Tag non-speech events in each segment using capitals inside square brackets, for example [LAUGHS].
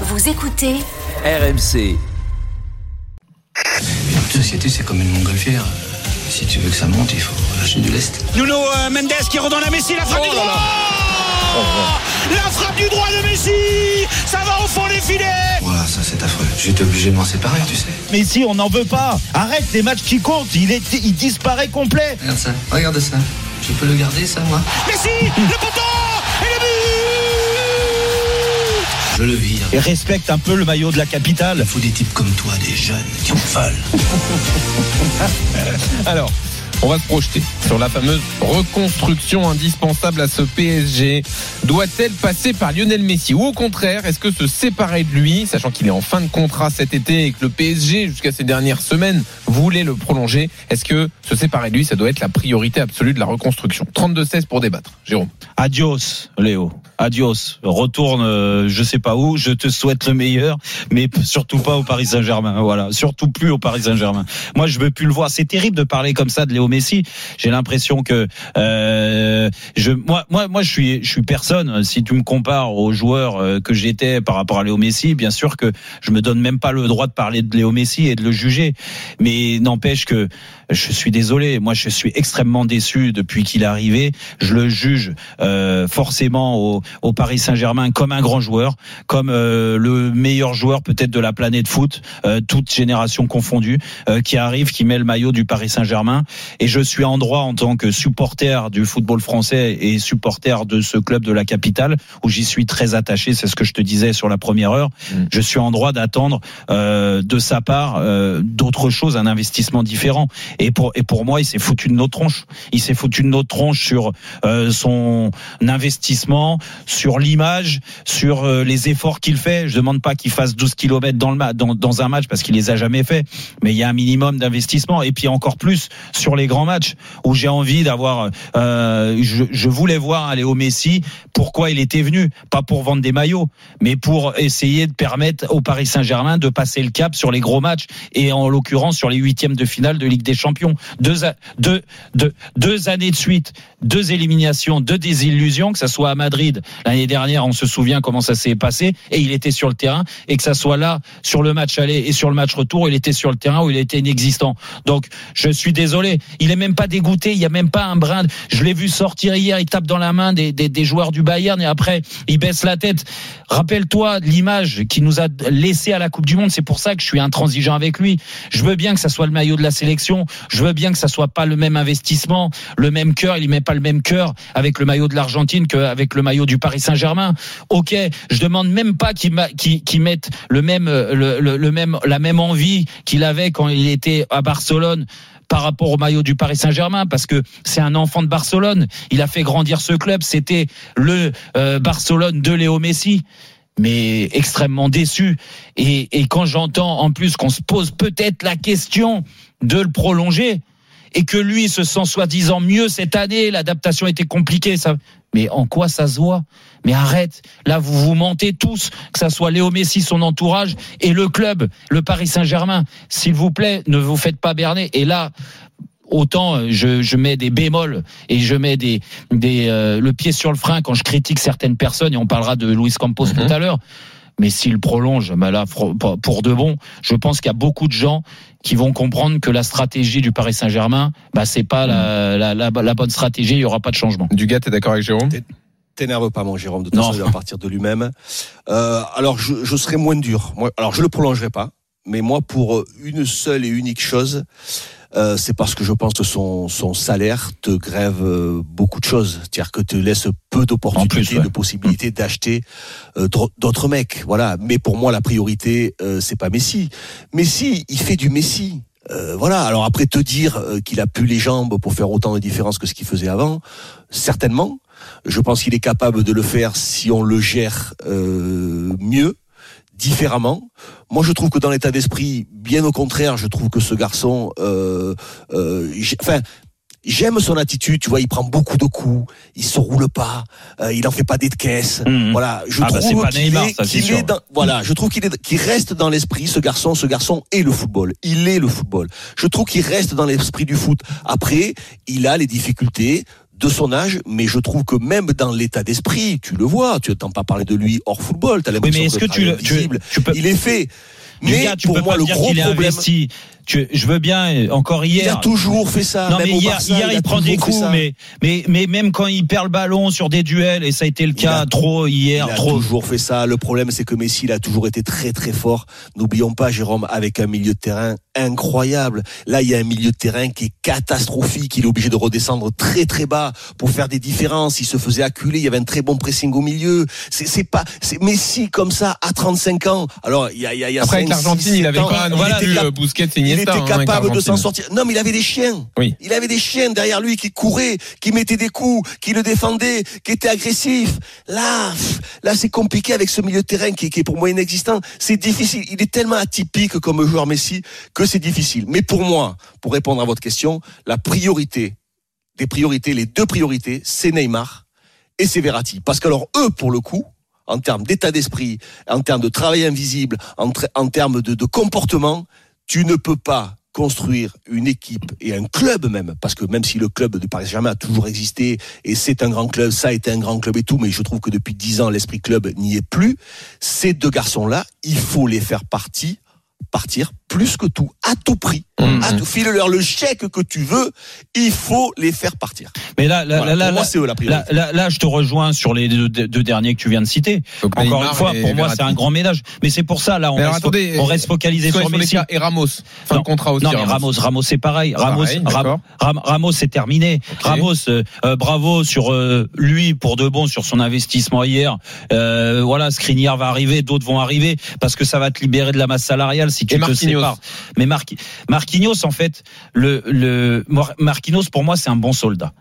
Vous écoutez RMC. Une société, c'est comme une montgolfière. Si tu veux que ça monte, il faut lâcher du lest. Nuno euh, Mendes qui redonne à Messi, la frappe Oh du droit La frappe du droit de Messi Ça va au fond des filets Voilà, ça c'est affreux. J'étais obligé de m'en séparer, tu sais. Mais si, on n'en veut pas. Arrête les matchs qui comptent. Il, est, il disparaît complet. Regarde ça, regarde ça. Je peux le garder, ça, moi? Messi Le poteau Je le vire. Et respecte un peu le maillot de la capitale. Il faut des types comme toi, des jeunes qui en veulent. [LAUGHS] Alors, on va se projeter sur la fameuse reconstruction indispensable à ce PSG. Doit-elle passer par Lionel Messi ou au contraire, est-ce que se séparer de lui, sachant qu'il est en fin de contrat cet été et que le PSG, jusqu'à ces dernières semaines, voulait le prolonger, est-ce que se séparer de lui, ça doit être la priorité absolue de la reconstruction? 32-16 pour débattre. Jérôme. Adios, Léo. Adios. Retourne, euh, je sais pas où. Je te souhaite le meilleur, mais surtout pas au Paris Saint-Germain. Voilà, surtout plus au Paris Saint-Germain. Moi, je veux plus le voir. C'est terrible de parler comme ça de Léo J'ai l'impression que euh, je, moi, moi, moi, je suis, je suis personne. Si tu me compares aux joueurs euh, que j'étais par rapport à Léo Messi, bien sûr que je me donne même pas le droit de parler de Léo Messi et de le juger. Mais n'empêche que je suis désolé. Moi, je suis extrêmement déçu depuis qu'il est arrivé. Je le juge euh, forcément au, au Paris Saint-Germain comme un grand joueur, comme euh, le meilleur joueur peut-être de la planète foot, euh, toute génération confondue, euh, qui arrive, qui met le maillot du Paris Saint-Germain. Et je suis en droit en tant que supporter du football français et supporter de ce club de la capitale où j'y suis très attaché. C'est ce que je te disais sur la première heure. Mm. Je suis en droit d'attendre euh, de sa part euh, d'autres choses, un investissement différent. Et pour et pour moi, il s'est foutu de notre tronche. Il s'est foutu de notre tronche sur euh, son investissement, sur l'image, sur euh, les efforts qu'il fait. Je demande pas qu'il fasse 12 kilomètres dans le dans, dans un match parce qu'il les a jamais fait, mais il y a un minimum d'investissement. Et puis encore plus sur les grands matchs où j'ai envie d'avoir. Euh, je, je voulais voir un Léo Messi. Pourquoi il était venu? Pas pour vendre des maillots, mais pour essayer de permettre au Paris Saint-Germain de passer le cap sur les gros matchs et en l'occurrence sur les huitièmes de finale de Ligue des Champions. Deux, a- deux, deux, deux années de suite, deux éliminations, deux désillusions, que ça soit à Madrid l'année dernière, on se souvient comment ça s'est passé, et il était sur le terrain, et que ça soit là sur le match aller et sur le match retour, il était sur le terrain où il était inexistant. Donc je suis désolé, il est même pas dégoûté, il y a même pas un brin. Je l'ai vu sortir hier, il tape dans la main des, des, des joueurs du Bayern et après il baisse la tête. Rappelle-toi l'image qu'il nous a laissé à la Coupe du Monde. C'est pour ça que je suis intransigeant avec lui. Je veux bien que ça soit le maillot de la sélection. Je veux bien que ça soit pas le même investissement, le même cœur. Il met pas le même cœur avec le maillot de l'Argentine qu'avec le maillot du Paris Saint-Germain. Ok, je demande même pas qu'il qu'il mette le même, le, le- le même, la même envie qu'il avait quand il était à Barcelone par rapport au maillot du Paris Saint-Germain parce que c'est un enfant de Barcelone. Il a fait grandir ce club. C'était le euh, Barcelone de Léo Messi. Mais extrêmement déçu. Et, et quand j'entends en plus qu'on se pose peut-être la question de le prolonger et que lui se sent soi-disant mieux cette année, l'adaptation était compliquée. Ça... Mais en quoi ça se voit? Mais arrête. Là, vous vous mentez tous, que ça soit Léo Messi, son entourage et le club, le Paris Saint-Germain. S'il vous plaît, ne vous faites pas berner. Et là, autant euh, je, je mets des bémols et je mets des, des euh, le pied sur le frein quand je critique certaines personnes et on parlera de Luis Campos Mhm. tout à l'heure. Mais s'il prolonge, bah là, pour pour de bon, je pense qu'il y a beaucoup de gens qui vont comprendre que la stratégie du Paris Saint-Germain, bah c'est pas la, la, la, la bonne stratégie, il y aura pas de changement. Dugas, t'es d'accord avec Jérôme? T'énerve pas, mon Jérôme. De toute Non. façon, il va partir de lui-même. Euh, alors, je, je serai moins dur. Moi, alors, je le prolongerai pas. Mais moi, pour une seule et unique chose, euh, c'est parce que je pense que son, son salaire te grève euh, beaucoup de choses. C'est-à-dire que te laisse peu d'opportunités, ouais. de possibilités d'acheter euh, d'autres mecs. Voilà. Mais pour moi, la priorité, euh, c'est pas Messi. Messi, il fait du Messi. Euh, voilà. Alors après, te dire euh, qu'il a plus les jambes pour faire autant de différence que ce qu'il faisait avant, certainement. Je pense qu'il est capable de le faire si on le gère euh, mieux, différemment. Moi, je trouve que dans l'état d'esprit, bien au contraire, je trouve que ce garçon, euh, euh, enfin. J'aime son attitude, tu vois, il prend beaucoup de coups, il se roule pas, euh, il en fait pas des de caisse. Mhm. Voilà, je Ah bah, trouve qu'il est, ça, est dans, voilà, je trouve qu'il est, qu'il reste dans l'esprit, ce garçon, ce garçon est le football. Il est le football. Je trouve qu'il reste dans l'esprit du foot. Après, il a les difficultés de son âge, mais je trouve que même dans l'état d'esprit, tu le vois, tu n'entends pas parler de lui hors football, tu as Oui, l'impression mais est-ce que tu, le- tu, invisible, tu peux, il est fait. Mais tu pour peux moi, pas le dire gros problème, investi. Tu- je veux bien, encore il hier. a toujours fait ça. Non même mais au hier, Barça, hier il, a prend des toujours fait coups, ça. mais, mais mais même quand il perd le ballon sur des duels et ça a été le Il cas a- trop hier, Il a trop. toujours fait ça. Le problème, c'est que Messi, il a toujours été très très fort. N'oublions pas, Jérôme, avec un milieu de terrain incroyable. Là, il y a un milieu de terrain qui est catastrophique. Il est obligé de redescendre très très bas pour faire des différences. Il se faisait acculer. Il y avait un très bon pressing au milieu. C'est pas, c'est Messi comme ça à 35 ans. Alors, il y a, il y a, il y a Après, avec l'Argentine, il avait pas non il plus il était hein, capable de s'en sortir. Non, mais il avait des chiens. Oui. Il avait des chiens derrière lui qui couraient, qui mettaient des coups, qui le défendaient, qui étaient agressifs. Là, là, c'est compliqué avec ce milieu de terrain qui, qui est pour moi inexistant. C'est difficile. Il est tellement atypique comme joueur Messi que c'est difficile. Mais pour moi, pour répondre à votre question, la priorité des priorités, les deux priorités, c'est Neymar et c'est Verratti. Parce que alors eux, pour le coup, en termes d'état d'esprit, en termes de travail invisible, en, termes de, de comportement, tu ne peux pas construire une équipe et un club même, parce que même si le club de Paris Saint-Germain a toujours existé et c'est un grand club, ça a été un grand club et tout, mais je trouve que depuis dix ans l'esprit club n'y est plus. Ces deux garçons-là, il faut les faire partie, partir plus que tout, à tout prix, Mhm. à tout file-leur le chèque que tu veux, il faut les faire partir. Mais là, là, Voilà, là, pour moi, là, c'est eux la priorité. là, là, là, je te rejoins sur les deux, deux derniers que tu viens de citer. Donc, Encore Neymar une fois, pour moi, c'est un grand ménage. Mais c'est pour ça, là, on, Mais alors, reste, attendez, on reste focalisé sur Messi. et Ramos. Fin Non, contrat aussi. Non, mais Ramos, Ramos, c'est pareil. Ramos, Pareil, Ram- d'accord. Ram- Ramos, c'est terminé. Ramos, euh, euh, bravo sur euh, lui pour de bon sur son investissement hier. Euh, voilà, Skriniar va arriver, d'autres vont arriver parce que ça va te libérer de la masse salariale si tu Et te Mais Marqui- Marquinhos, en fait, le, le Mar- Marquinhos pour moi c'est un bon soldat.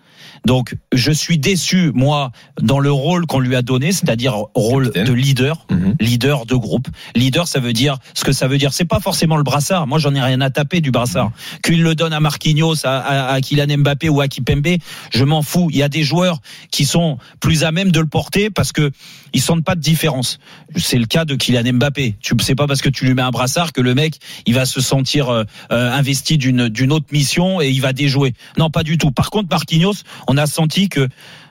Donc je suis déçu moi dans le rôle qu'on lui a donné, c'est-à-dire rôle Capitaine. de leader Mhm. leader de groupe. Leader, ça veut dire ce que ça veut dire. C'est pas forcément le brassard. Moi, j'en ai rien à taper du brassard. Qu'il le donne à Marquinhos, à, à, à Kylian Mbappé ou à Kipembe, je m'en fous. Il y a des joueurs qui sont plus à même de le porter parce que ils sentent pas de différence. C'est le cas de Kylian Mbappé. Tu sais pas parce que tu lui mets un brassard que le mec, il va se sentir euh, euh, investi d'une d'une autre mission et il va déjouer. Non, pas du tout. Par contre, Marquinhos, on a senti que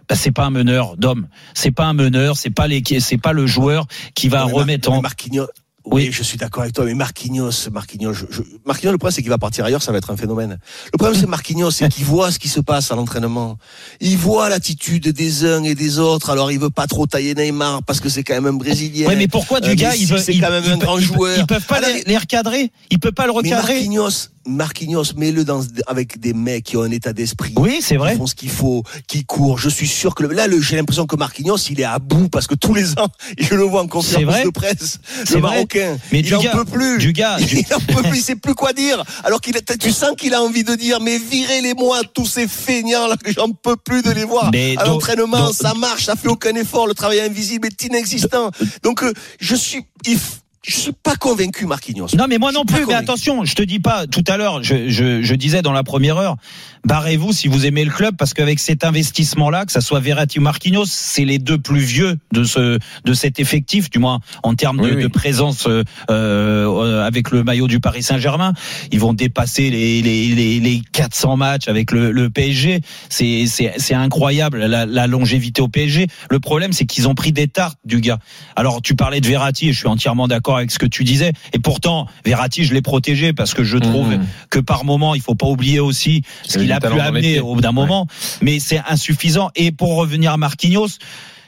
bah, c'est pas un meneur d'homme. C'est pas un meneur. C'est pas les, c'est pas le joueur qui va Non, remettre en. Marquinhos. Oui, Oui. je suis d'accord avec toi, mais Marquinhos, Marquinhos, je, je- Marquinhos, le problème c'est qu'il va partir ailleurs, ça va être un phénomène. Le problème c'est Marquinhos, c'est qu'il voit ce qui se passe à l'entraînement. Il voit l'attitude des uns et des autres. Alors il veut pas trop tailler Neymar parce que c'est quand même un Brésilien. Mais pourquoi du Euh, gars, il veut, c'est il- quand même il un peut- grand joueur. Ils peuvent pas Alors, les, les recadrer. Ils peuvent pas le mais recadrer. Marquinhos, Marquinhos, mets-le dans avec des mecs qui ont un état d'esprit. Oui, c'est vrai. Qui font ce qu'il faut, qui courent. Je suis sûr que le- là, le- j'ai l'impression que Marquinhos, il est à bout parce que tous les ans, [LAUGHS] je le vois en conférence vrai de presse, C'est le. Marocain. Mais il du en gars- peut plus. du gars, [LAUGHS] du- il en peut plus. Il sait plus quoi dire. Alors qu'il, tu sens qu'il a envie de dire, mais virez-les-moi tous ces feignants là que [LAUGHS] j'en peux plus de les voir. Mais à l'entraînement, ça marche, ça fait aucun effort. Le travail invisible est inexistant. Donc, euh, je suis, il je suis pas convaincu, Marquinhos. Non, mais moi non plus. Mais attention, je te dis pas. Tout à l'heure, je, je, je disais dans la première heure, barrez-vous si vous aimez le club, parce qu'avec cet investissement-là, que ça soit Verratti ou Marquinhos, c'est les deux plus vieux de ce de cet effectif, du moins en termes de, Oui, oui. de présence euh, euh, avec le maillot du Paris Saint-Germain. Ils vont dépasser les les, les, les 400 matchs avec le, le PSG. C'est c'est c'est incroyable la, la longévité au PSG. Le problème, c'est qu'ils ont pris des tartes du gars. Alors, tu parlais de Verratti, et je suis entièrement d'accord avec ce que tu disais. Et pourtant, Verratti, je l'ai protégé parce que je trouve Mhm. que par moment, il faut pas oublier aussi ce qu'il a pu amener au bout d'un moment. Mais c'est insuffisant. Et pour revenir à Marquinhos,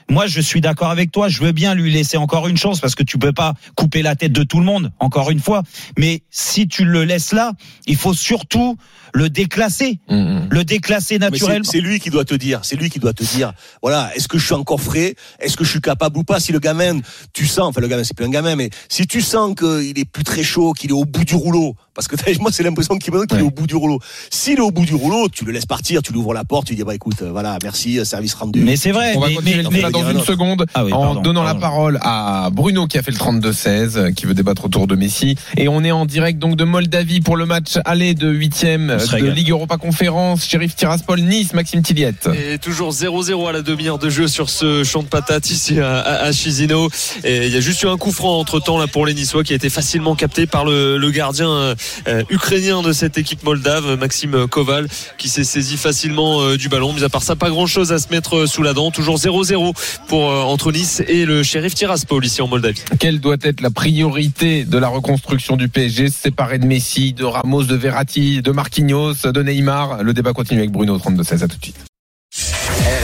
moi, je suis d'accord avec toi. Je veux bien lui laisser encore une chance parce que tu peux pas couper la tête de tout le monde, encore une fois. Mais si tu le laisses là, il faut surtout le déclasser, Mhm. le déclasser naturellement. C'est lui qui doit te dire, c'est lui qui doit te dire, voilà, est-ce que je suis encore frais, est-ce que je suis capable ou pas? Si le gamin, tu sens, enfin le gamin c'est plus un gamin, mais si tu sens qu'il est plus très chaud, qu'il est au bout du rouleau, parce que [LAUGHS] moi c'est l'impression qu'il me qu'il est au bout du rouleau. S'il est au bout du rouleau, tu le laisses partir, tu lui ouvres la porte, tu dis bah écoute, euh, voilà, merci, euh, service rendu. Mais c'est vrai. On va continuer mais- le mais- débat dans une seconde Ah oui, en pardon, donnant pardon. la parole à Bruno qui a fait le 32-16 euh, qui veut débattre autour de Messi et on est en direct donc de Moldavie pour le match aller de huitième On se de régale. Ligue Europa Conférence Sheriff Tiraspol Nice Maxime Tilliette Et toujours 0-0 à la demi-heure de jeu sur ce champ de patates ici à, à, à Chisinau. Et il y a juste eu un coup franc entre temps là pour les Niçois qui a été facilement capté par le, le gardien ukrainien de cette équipe moldave, Maxime Koval, qui s'est saisi facilement euh, du ballon. Mais à part ça, pas grand chose à se mettre sous la dent. Toujours 0-0 pour euh, entre Nice et le shérif Tiraspol ici en Moldavie. Quelle doit être la priorité de la reconstruction du PSG Séparé de Messi, de Ramos, de Verratti, de Marquinhos, de Neymar? Le débat continue avec Bruno 32-16. À tout de suite.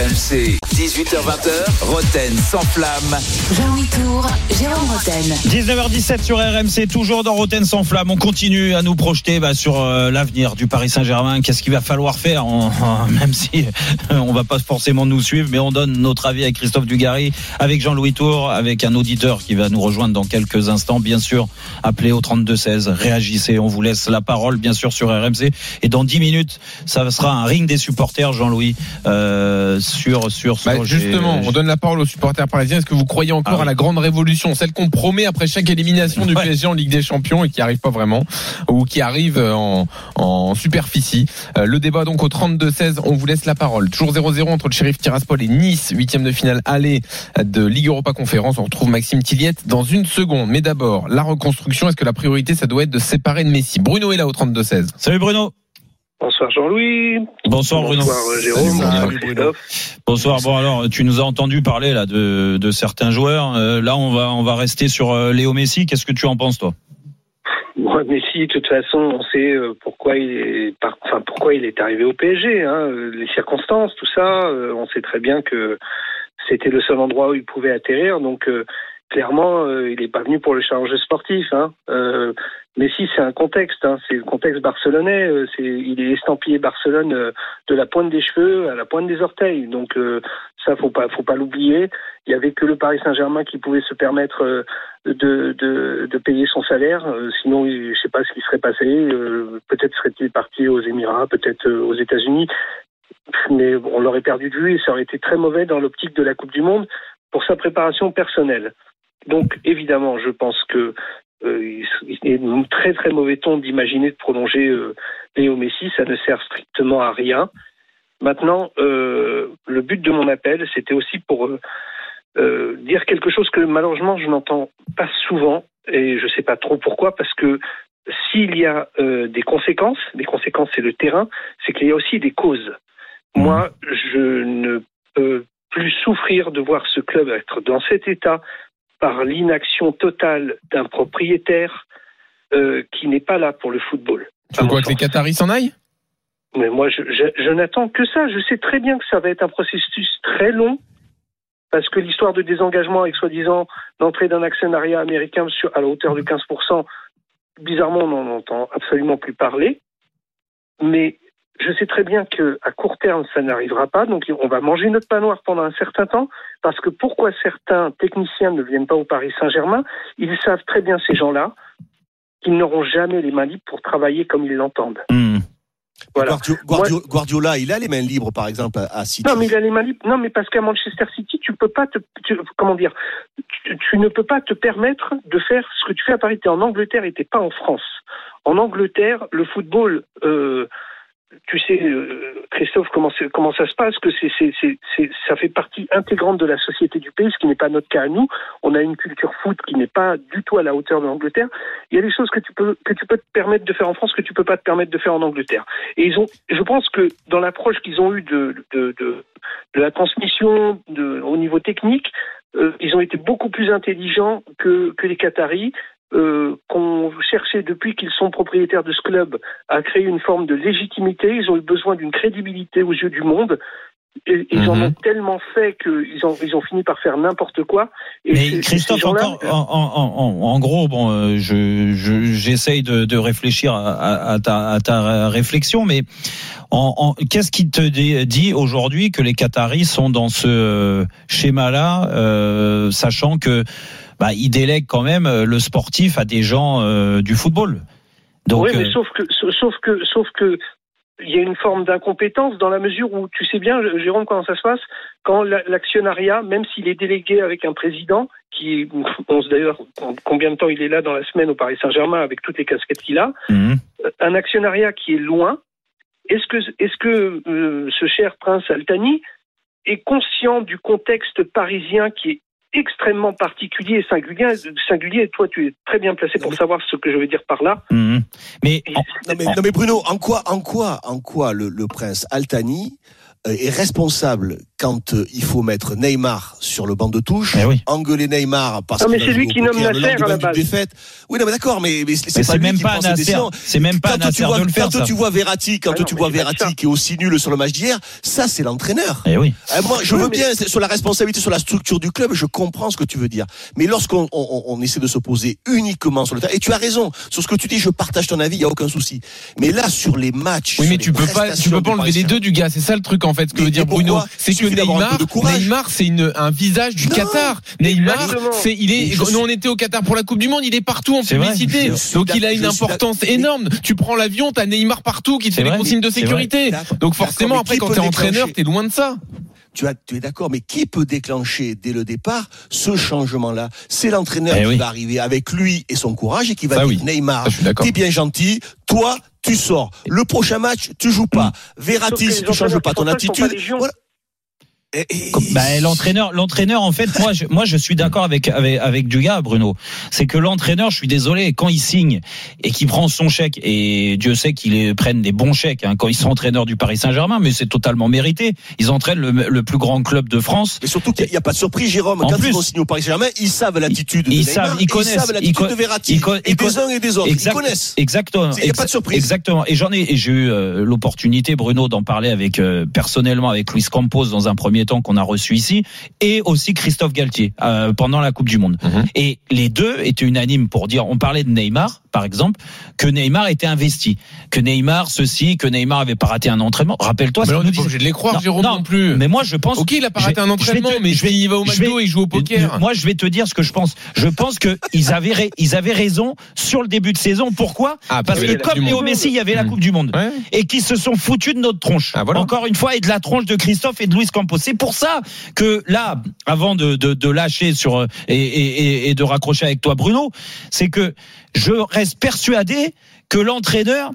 RMC, 18h20h, Roten sans flamme. Jean-Louis Tour, Jérôme Roten. 19h17 sur RMC, toujours dans Roten sans flamme. On continue à nous projeter bah, sur euh, l'avenir du Paris Saint-Germain. Qu'est-ce qu'il va falloir faire? On- [LAUGHS] Même si euh, on va pas forcément nous suivre, mais on donne notre avis avec Christophe Dugarry, avec Jean-Louis Tour, avec un auditeur qui va nous rejoindre dans quelques instants. Bien sûr, appelez au 32-16, réagissez. On vous laisse la parole, bien sûr, sur RMC. Et dans 10 minutes, ça sera un ring des supporters, Jean-Louis, euh, sur, sur ce Bah, justement, on donne la parole aux supporters parisiens. Est-ce que vous croyez encore Ah oui. à la grande révolution, celle qu'on promet après chaque élimination du Ouais. PSG en Ligue des Champions et qui arrive pas vraiment, ou qui arrive en, en superficie? Euh, Le débat donc au 32-16, on vous laisse la parole. Toujours 0-0 entre le Sheriff Tiraspol et Nice, huitième de finale aller de Ligue Europa Conférence. On retrouve Maxime Tilliette dans une seconde. Mais d'abord, la reconstruction. Est-ce que la priorité, ça doit être de se séparer de Messi? Bruno est là au 32-16. Salut Bruno. Bonsoir Jean-Louis. Bonsoir Bruno. Bonsoir euh, Jérôme. Bonsoir Bruno. Bonsoir. Bon alors, tu nous as entendu parler là de, de certains joueurs. Euh, là, on va on va rester sur euh, Léo Messi. Qu'est-ce que tu en penses toi? Moi, Messi, de toute façon, on sait euh, pourquoi il est, par- enfin pourquoi il est arrivé au PSG. Hein, les circonstances, tout ça. euh, on sait très bien que c'était le seul endroit où il pouvait atterrir. Donc euh, clairement, euh, il n'est pas venu pour le challenge sportif. Hein. Euh, Messi, c'est un contexte. Hein, c'est le contexte barcelonais. euh, c'est, il est estampillé Barcelone euh, de la pointe des cheveux à la pointe des orteils. Donc euh, ça, faut pas, faut pas l'oublier. Il y avait que le Paris Saint-Germain qui pouvait se permettre euh, de, de, de payer son salaire. Sinon, je sais pas ce qui serait passé. Peut-être serait-il parti aux Émirats, peut-être aux États-Unis. Mais on l'aurait perdu de vue et ça aurait été très mauvais dans l'optique de la Coupe du Monde pour sa préparation personnelle. Donc, évidemment, je pense que euh, est très très mauvais ton d'imaginer de prolonger euh, Léo Messi. Ça ne sert strictement à rien. Maintenant, euh, le but de mon appel, c'était aussi pour dire quelque chose que malheureusement je n'entends pas souvent et je ne sais pas trop pourquoi parce que s'il y a des conséquences, des conséquences c'est le terrain, c'est qu'il y a aussi des causes. Moi, je ne peux plus souffrir de voir ce club être dans cet état par l'inaction totale d'un propriétaire euh, qui n'est pas là pour le football. Tu quoi que les. Qataris s'en aillent? Mais moi, je, je- je n'attends que ça. Je sais très bien que ça va être un processus très long, parce que l'histoire de désengagement avec soi-disant l'entrée d'un actionnariat américain sur, à la hauteur de 15%, bizarrement, on n'en entend absolument plus parler. Mais je sais très bien que à court terme, ça n'arrivera pas. Donc, on va manger notre pain noir pendant un certain temps. Parce que pourquoi certains techniciens ne viennent pas au Paris Saint-Germain? Ils savent très bien, ces gens-là, qu'ils n'auront jamais les mains libres pour travailler comme ils l'entendent. Hmm. Voilà. Guardio- Guardio- Guardiola, il a les mains libres, par exemple, à à City. Non, mais il a les mains libres. Non, mais parce qu'à Manchester City, tu peux pas te, tu- comment dire, tu, tu ne peux pas te permettre de faire ce que tu fais à Paris. T'es en Angleterre et t'es pas en France. En Angleterre, le football, euh, tu sais, euh, Christophe, comment, ça se passe Que ça fait partie intégrante de la société du pays, ce qui n'est pas notre cas à nous. On a une culture foot qui n'est pas du tout à la hauteur de l'Angleterre. Il y a des choses que tu peux te permettre de faire en France que tu peux pas te permettre de faire en Angleterre. Et ils ont, je pense que dans l'approche qu'ils ont eue de, la transmission au niveau technique, euh, ils ont été beaucoup plus intelligents que, que les Qataris, euh, qu'on cherchait depuis qu'ils sont propriétaires de ce club à créer une forme de légitimité. Ils ont eu besoin d'une crédibilité aux yeux du monde. Et, ils en Mhm. ont tellement fait qu'ils ont, ils ont fini par faire n'importe quoi. Et Mais Christophe, encore, en, en- en- en gros, bon, euh, je, je- j'essaye de, de réfléchir à, ta, à ta réflexion, mais qu'est-ce qui te dit, dit aujourd'hui que les Qataris sont dans ce euh, schéma-là, euh, sachant que bah, ils délèguent quand même euh, le sportif à des gens euh, du football. Donc, oui, mais euh, sauf que, sauf que, sauf que, il y a une forme d'incompétence dans la mesure où tu sais bien, Jérôme, comment ça se passe? Quand la- l'actionnariat, même s'il est délégué avec un président qui, on sait d'ailleurs combien de temps il est là dans la semaine au Paris Saint-Germain avec toutes les casquettes qu'il a, mhm. un actionnariat qui est loin. Est-ce que, est-ce que euh, ce cher prince Altani est conscient du contexte parisien qui est extrêmement particulier et singulier. singulier. Et toi, tu es très bien placé pour savoir ce que je veux dire par là. Mais Et en- Non mais, non mais Bruno, en quoi, en quoi, en quoi le, le prince Altani euh, est responsable quand euh, il faut mettre Neymar sur le banc de touche, Eh oui. engueuler Neymar parce Non, mais qu'il c'est a lui qui nomme Nasser à la base. défaite. Oui, non mais d'accord, mais, mais c'est pas lui même qui pas prend ses décisions. c'est même pas Quand tu vois, de le faire quand ça. tu vois Verratti, quand Ah non, tu vois Verratti qui est aussi nul sur le match d'hier, ça c'est l'entraîneur. Eh oui. Euh, moi, je Oui, veux mais- bien sur la responsabilité, sur la structure du club. Je comprends ce que tu veux dire. Mais lorsqu'on on, on- on essaie de se poser uniquement sur le terrain, et tu as raison sur ce que tu dis, je partage ton avis, il y a aucun souci. Mais là, sur les matchs, Oui, mais tu peux pas, tu peux pas enlever les deux du gars. C'est ça le truc en fait. Ce que Mais- veut dire Bruno, c'est que Neymar. Neymar, c'est une un visage du Non, Qatar. Neymar, c'est il est. Nous, suis- on était au Qatar pour la Coupe du Monde. Il est partout en publicité. Donc il a une importance énorme. Tu prends l'avion, t'as Neymar partout qui te fait les vrai, consignes de sécurité. Donc forcément, après, quand t'es entraîneur, t'es loin de ça. Tu, as, tu es d'accord, mais qui peut déclencher dès le départ ce changement-là? C'est l'entraîneur Eh qui oui. va arriver avec lui et son courage et qui va Ça, dire oui. Neymar, t'es bien gentil, toi tu sors. Le prochain match, tu joues pas. Sauf Verratti, si tu changes pas ton attitude, voilà. Et- et- Bah, l'entraîneur, l'entraîneur, en fait, moi, je, moi, je suis d'accord avec, avec, avec Dugas, Bruno. C'est que l'entraîneur, je suis désolé, quand il signe et qu'il prend son chèque, et Dieu sait qu'ils prennent des bons chèques, hein, quand ils sont entraîneurs du Paris Saint-Germain, mais c'est totalement mérité. Ils entraînent le, le plus grand club de France. Mais surtout qu'il n'y a pas de surprise, Jérôme. En Quand plus- ils vont signer au Paris Saint-Germain, ils savent l'attitude de Ils Neymar, savent, ils et connaissent, ils savent l'attitude de Verratti. ils et des uns et des autres. Exact- Ils connaissent. Exactement. Il y a pas de surprise. Exactement. Et j'en ai, et j'ai eu euh, l'opportunité, Bruno, d'en parler avec euh, personnellement avec Luis Campos dans un premier temps qu'on a reçu ici, et aussi Christophe Galtier euh, pendant la Coupe du Monde. Mhm. Et les deux étaient unanimes pour dire, on parlait de Neymar, par exemple, que Neymar était investi, que Neymar ceci, que Neymar avait pas raté un entraînement. Rappelle-toi, Mais on n'est pas obligé de les croire, Non, Jérôme non, non plus. Mais moi, je pense. Ok, il a pas raté un entraînement, te- mais je vais- il va au McDo et il joue au poker. Moi, je vais te dire ce que je pense. Je pense que [LAUGHS] ils avaient, ils avaient raison sur le début de saison. Pourquoi? Ah, Parce que comme Léo. Messi, il y avait la Mhm. Coupe du Monde. Ouais. Et qui se sont foutus de notre tronche. Ah, voilà. Encore une fois, et de la tronche de Christophe et de Luis Campos. C'est pour ça que là, avant de, de, de lâcher sur euh, et, et- et de raccrocher avec toi, Bruno, c'est que je reste persuadé que l'entraîneur,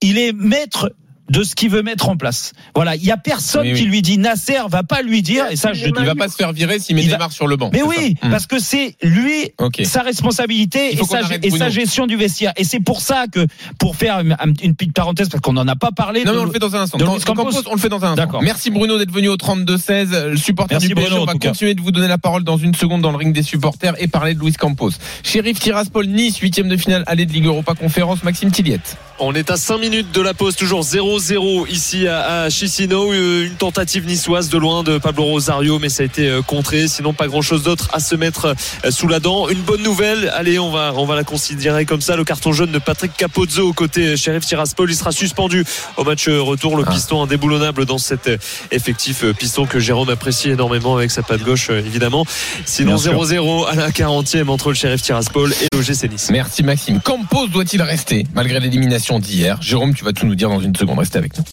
il est maître de ce qu'il veut mettre en place. Voilà, il y a personne Oui, oui. qui lui dit Nasser va pas lui dire et ça je Il va pas se faire virer s'il met Il va- Neymar sur le banc. mais oui, ça. Hmm. parce que c'est lui sa responsabilité Il et sa, et gestion du vestiaire. Et c'est pour ça que, pour faire une, une petite parenthèse, parce qu'on n'en a pas parlé. Non, de- mais on le fait dans un instant. Quand- Campos. On le fait dans un instant. Merci Bruno d'être venu au 32-16. Le supporter Merci du PSG, Bruno, on en va continuer de vous donner la parole dans une seconde dans le ring des supporters et parler de Luis Campos. Sheriff Tiraspol Nice, huitième de finale, allée de Ligue Europa Conférence, Maxime Tilliette. On est à 5 minutes de la pause, toujours 0-0 ici à, Chisinau. Euh, Une tentative niçoise de loin de Pablo Rosario, mais ça a été euh, contré. Sinon, pas grand-chose d'autre à se mettre euh, sous la dent. Une bonne nouvelle, allez, on va, on va la considérer comme ça. Le carton jaune de Patrick Capozzo côté Sheriff Tiraspol, il sera suspendu au match retour. Le Ah. piston indéboulonnable dans cet effectif piston que Jérôme apprécie énormément avec sa patte gauche, évidemment. Sinon, Bien sûr. 0-0 à la 40e entre le Sheriff Tiraspol et l'OGC Nice. Merci Maxime. Campos doit-il rester malgré l'élimination d'hier? Jérôme, tu vas tout nous dire dans une seconde. Restez avec nous.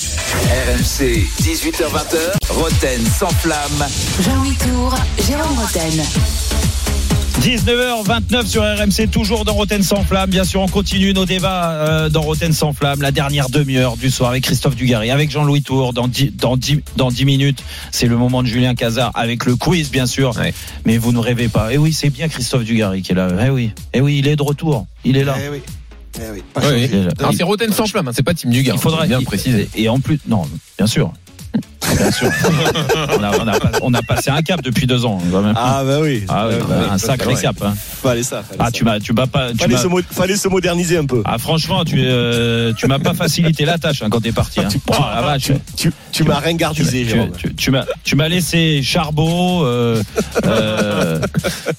RMC, 18h20h, Roten sans flamme. Jean-Louis Tour, Jérôme Roten. 19h29 sur RMC, toujours dans Roten sans flamme. Bien sûr, on continue nos débats euh, dans Roten sans flamme, la dernière demi-heure du soir avec Christophe Dugarry, avec Jean-Louis Tour. Dans 10, dans 10, dans 10 minutes, c'est le moment de Julien Cazard avec le quiz, bien sûr. Ouais. Mais vous ne rêvez pas. Et oui, c'est bien Christophe Dugarry qui est là. Eh oui, eh oui, il est de retour. Il est là. Eh oui. Eh oui. Oui, c'est Roten sans flamme, hein, c'est pas Tim Dugar. Il faudrait bien il- le préciser. Et en plus, non, bien sûr. Bien sûr. on, a, on, a, pas- on a passé un cap depuis deux ans. quand même. Ah bah oui. Ah bah, un sacré ouais. cap. hein. Fallait ça. fallait Ah, ça. tu m'as, tu m'as pas. Tu Fallait m'as- se, mo- fallait se moderniser un peu. Ah franchement, tu euh, tu m'as pas facilité la tâche hein, quand t'es parti. Hein. Tu- Oh, la vache. Tu, tu m'as ringardisé, Tu, tu- tu m'as tu m'as laissé Charbot, euh, euh,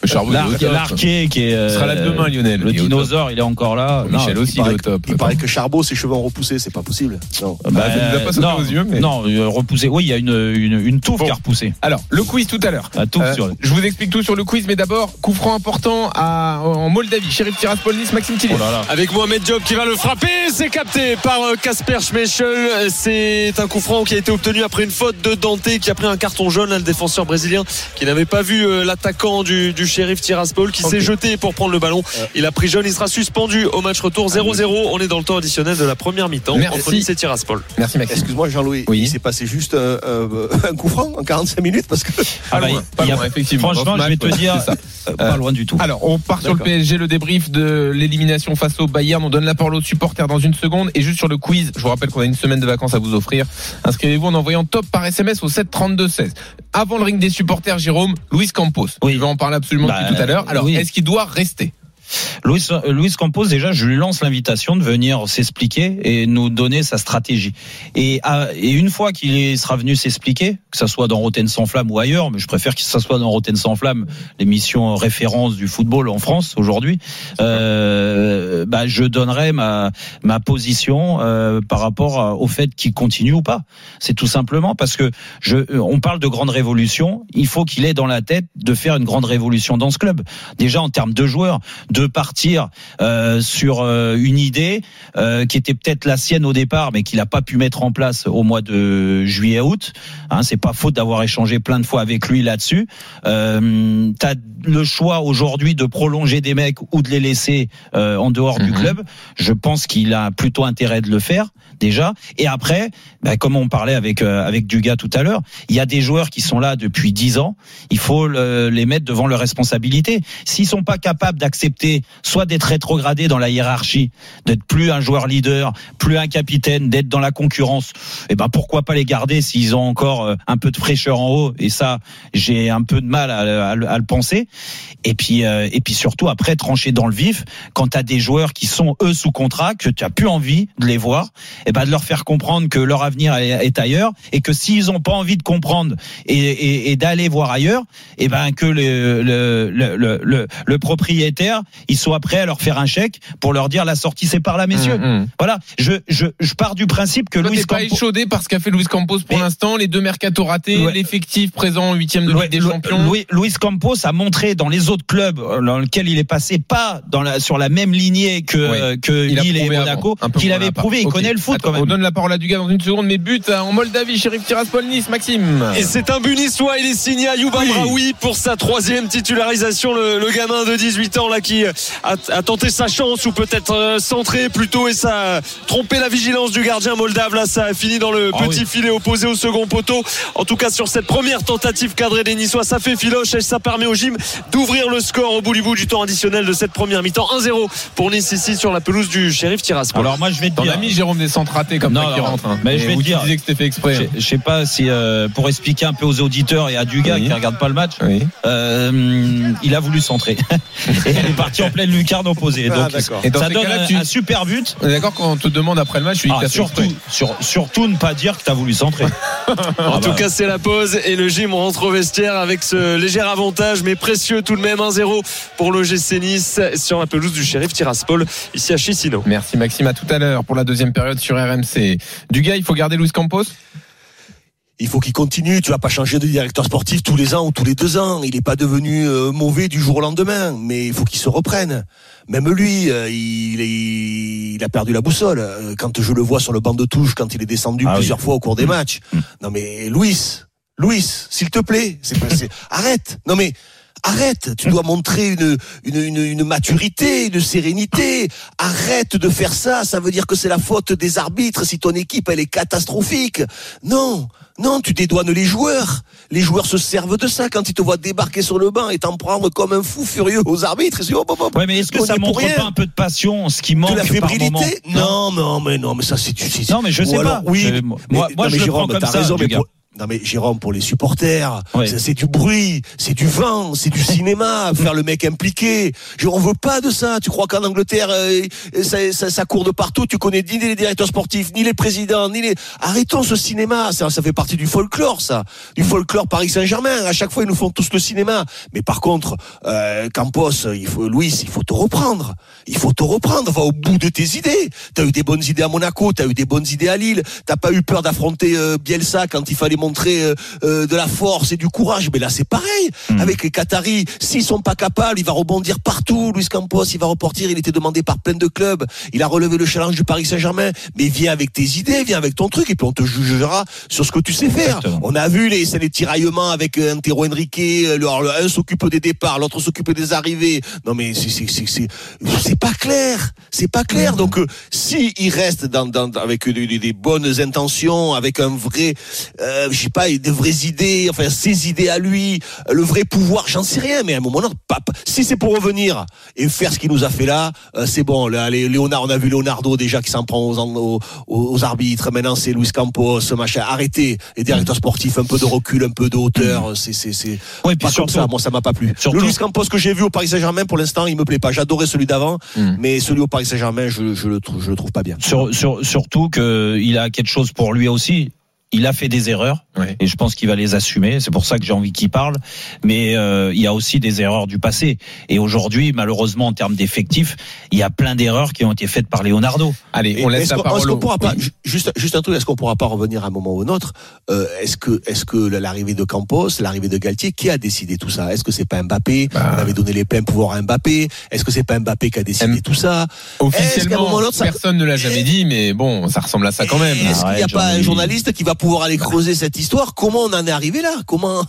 Le Charbot, il est L'Ar- au top. Larquet qui est sera là euh, demain, Lionel. Le dinosaure, il est encore là. Michel Non, aussi, Il est au top. il paraît que Charbot, ses cheveux ont repoussé, c'est pas possible. Non. bah, il nous a pas aux yeux, mais- non, euh, repoussé. Oui, il y a une une, une touffe Bon. qui a repoussé. Alors, le quiz tout à l'heure. La touffe Euh, sur. Je vous explique tout sur le quiz, mais d'abord, coup franc important à, en Moldavie. Sheriff Tiraspol Nice, Maxime Tillet. Oh là là. Avec Mohamed Diop qui va le frapper, c'est capté par euh, Kasper Schmeichel. C'est un coup franc qui a été obtenu après une faute de Dante qui a pris un carton jaune, là, le défenseur brésilien qui n'avait pas vu euh, l'attaquant du, du shérif Tiraspol qui s'est jeté pour prendre le ballon. Il a pris jaune, il sera suspendu au match retour 0-0. On est dans le temps additionnel de la première mi-temps Merci. entre Nice et Tiraspol. Merci Maxime. Excuse-moi, Jean-Louis. Oui. Il s'est passé juste euh, euh, un coup franc en 45 minutes parce que Pas Ah bah, loin, pas a- loin, effectivement. Franchement, je vais te ouais, dire, euh, pas loin du tout. Alors, on part sur le. PSG, le débrief de l'élimination face au Bayern. On donne la parole aux supporters dans une seconde. Et juste sur le quiz, je vous rappelle qu'on a une semaine de vacances à vous offrir. Inscrivez-vous en envoyant top par SMS au 7 32 16. Avant le ring des supporters, Jérôme, Luis Campos. Oui. Je vais en parler absolument Bah, depuis tout à l'heure. Alors, oui. est-ce qu'il doit rester? Luis, euh, Campos, déjà, je lui lance l'invitation de venir s'expliquer et nous donner sa stratégie. Et, et une fois qu'il sera venu s'expliquer, que ça soit dans Rotten sans flamme ou ailleurs, mais je préfère que ça soit dans Rotten sans flamme, l'émission référence du football en France aujourd'hui, euh, bah, je donnerai ma, position euh, par rapport au fait qu'il continue ou pas. C'est tout simplement parce que on parle de grande révolution, il faut qu'il ait dans la tête de faire une grande révolution dans ce club. Déjà en termes de joueurs, de partir euh, sur euh, une idée euh, qui était peut-être la sienne au départ, mais qu'il n'a pas pu mettre en place au mois de juillet-août. Hein, c'est pas faute d'avoir échangé plein de fois avec lui là-dessus. Euh, T'as le choix aujourd'hui de prolonger des mecs ou de les laisser euh, en dehors du Mhm. club. Je pense qu'il a plutôt intérêt de le faire déjà. Et après, bah, comme on parlait avec euh, avec Dugas tout à l'heure, il y a des joueurs qui sont là depuis 10 ans. Il faut le- les mettre devant leurs responsabilités. S'ils sont pas capables d'accepter soit d'être rétrogradés dans la hiérarchie, d'être plus un joueur leader, plus un capitaine, d'être dans la concurrence, eh ben pourquoi pas les garder s'ils ont encore euh, un peu de fraîcheur en haut? Et ça, j'ai un peu de mal à, à le- à le penser. Et puis euh, et puis surtout après trancher dans le vif quand tu as des joueurs qui sont eux sous contrat que tu as plus envie de les voir et ben de leur faire comprendre que leur avenir est, ailleurs et que s'ils ont pas envie de comprendre et, et, et d'aller voir ailleurs et ben que le, le, le, le, le propriétaire il soit prêt à leur faire un chèque pour leur dire la sortie c'est par là messieurs Hum, hum. voilà je, je je pars du principe que Toi, Luis t'es pas Campos échaudé par ce qu'a fait Luis Campos pour l'instant, les deux mercato ratés, Ouais. l'effectif présent en huitième de Louis- Ligue des Champions. Louis, Luis Campos a montré dans les autres clubs euh, dans lesquels il est passé pas dans la, sur la même lignée que, Ouais. euh, que Il Lille et Monaco, qu'il avait prouvé. Il connaît le foot Attends, quand On même. donne la parole à Dugas dans une seconde, mais but en Moldavie, Sheriff Tiraspol Nice, Maxime. Et c'est un but niçois, il est signé à Yuba Oui. Braoui pour sa troisième titularisation. Le, le gamin de 18 ans là qui a, a tenté sa chance ou peut-être euh, centré plutôt et ça a trompé la vigilance du gardien moldave. Là, ça a fini dans le Ah petit oui. filet opposé au second poteau. En tout cas, sur cette première tentative cadrée des Niçois, ça fait filoche et ça permet au gym d'ouvrir le score au bout du bout du temps additionnel de cette première mi-temps. 1-0 pour Nice ici sur la pelouse du shérif Tiraspol. Alors moi je vais te dire. mis Jérôme des centres ratés comme Non, ça qui rentre. hein. mais je vais te dire- disais que c'était fait exprès. Je, hein. je sais pas si euh, pour expliquer un peu aux auditeurs et à Dugas Oui. qui regarde pas le match, Oui. euh, il a voulu centrer [LAUGHS] et il est parti en pleine lucarne opposée. Ah, Donc d'accord. Et dans ça donne un, tu- un super but. On est d'accord quand on te demande après le match, tu dis Ah, surtout, sur, surtout ne pas dire que tu as voulu centrer. [LAUGHS] En Ah tout bah. cas, c'est la pause et le gym rentre au vestiaire avec ce léger avantage, mais précieux tout de même 1-0 pour le GC Nice sur la pelouse du shérif Tiraspol ici à Chisinau. Merci Maxime, à tout à l'heure pour la deuxième période sur RMC. Dugas, il faut garder Luis Campos? Il faut qu'il continue. Tu vas pas changer de directeur sportif tous les ans ou tous les deux ans. Il n'est pas devenu euh, mauvais du jour au lendemain, mais il faut qu'il se reprenne. Même lui, euh, il, est- il a perdu la boussole. Euh, Quand je le vois sur le banc de touche, quand il est descendu Ah oui. plusieurs fois au cours des Mm. matchs. Mm. Non mais Louis, Louis, s'il te plaît, c'est- [LAUGHS] arrête. Non mais arrête. Tu dois montrer une, une, une, une maturité, une sérénité. Arrête de faire ça. Ça veut dire que c'est la faute des arbitres si ton équipe elle est catastrophique. Non. Non, tu dédouanes les joueurs. Les joueurs se servent de ça quand ils te voient débarquer sur le banc et t'en prendre comme un fou furieux aux arbitres. Ils disent, hop, hop, hop. Ouais, mais est-ce que ça montre pas un peu de passion, ce qui manque de la par moment fébrilité Non, non, mais non, mais ça c'est c'est- Non, mais je sais alors, pas. Oui, mais- moi, mais- moi, non, je mais le Jérôme, prends comme ça, raison, Non mais Jérôme, pour les supporters, c'est du bruit, c'est du vent, c'est du cinéma, [LAUGHS] faire le mec impliqué. Je, on veut pas de ça. Tu crois qu'en Angleterre, euh, ça, ça, ça court de partout. Tu connais ni les directeurs sportifs, ni les présidents, ni les. Arrêtons ce cinéma. Ça, ça fait partie du folklore, ça, du folklore Paris Saint-Germain. À chaque fois, ils nous font tous le cinéma. Mais par contre, euh, Campos, il faut, Louis, il faut te reprendre. Il faut te reprendre. Va au bout de tes idées. T'as eu des bonnes idées à Monaco, t'as eu des bonnes idées à Lille. T'as pas eu peur d'affronter euh, Bielsa quand il fallait montrer euh, euh, de la force et du courage. Mais là, c'est pareil. Mhm. Avec les Qataris, s'ils sont pas capables, il va rebondir partout. Luis Campos, il va repartir. Il était demandé par plein de clubs. Il a relevé le challenge du Paris Saint-Germain. Mais viens avec tes idées, viens avec ton truc, et puis on te jugera sur ce que tu sais faire. Exactement. On a vu les, les tiraillements avec euh, Antero Henrique. le- un s'occupe des départs, l'autre s'occupe des arrivées. Non mais c'est c'est c'est c'est c'est pas clair, c'est pas clair. Donc euh, si il reste dans, dans avec des, des- des bonnes intentions, avec un vrai, euh, je sais pas, des vraies idées, enfin ses idées à lui, le vrai pouvoir, j'en sais rien. Mais à un moment, pas- si c'est pour revenir et faire ce qu'il nous a fait là, euh, c'est bon. Là, les- Léonard, on a vu Leonardo déjà qui s'en prend aux, aux, aux arbitres. Maintenant, c'est Luis Campos, machin. Arrêtez. Les directeurs sportifs, un peu de recul, un peu de hauteur. C'est, c'est, c'est Ouais, puis pas comme surtout- ça. Moi, ça m'a pas plu. Surtout- Le Luis Campos que j'ai vu au Paris Saint-Germain, pour l'instant, il me plaît pas. J'adorais celui d'avant, Mm. mais celui au Paris Saint-Germain, je, je le trouve, je le trouve pas bien. Sur, sur- surtout qu'il a quelque chose pour lui aussi. Il a fait des erreurs Ouais. et je pense qu'il va les assumer. C'est pour ça que j'ai envie qu'il parle. Mais euh, il y a aussi des erreurs du passé. Et aujourd'hui, malheureusement, en termes d'effectifs, il y a plein d'erreurs qui ont été faites par Leonardo. Allez, Et on laisse la parole est-ce qu'on au- pourra pas, Oui. juste, juste un truc, est-ce qu'on pourra pas revenir à un moment ou un autre euh, Est-ce que, est-ce que l'arrivée de Campos, l'arrivée de Galtier, qui a décidé tout ça? Est-ce que c'est pas Mbappé? Bah. On avait donné les pleins pouvoirs à Mbappé. Est-ce que c'est pas Mbappé qui a décidé M- tout ça? Un Officiellement, moment ou l'autre, ça- personne ne l'a jamais dit, mais bon, ça ressemble à ça quand même. Est-ce qu'il n'y a Arrête, pas un journaliste qui va pouvoir aller creuser cette histoire Comment on en est arrivé là? Comment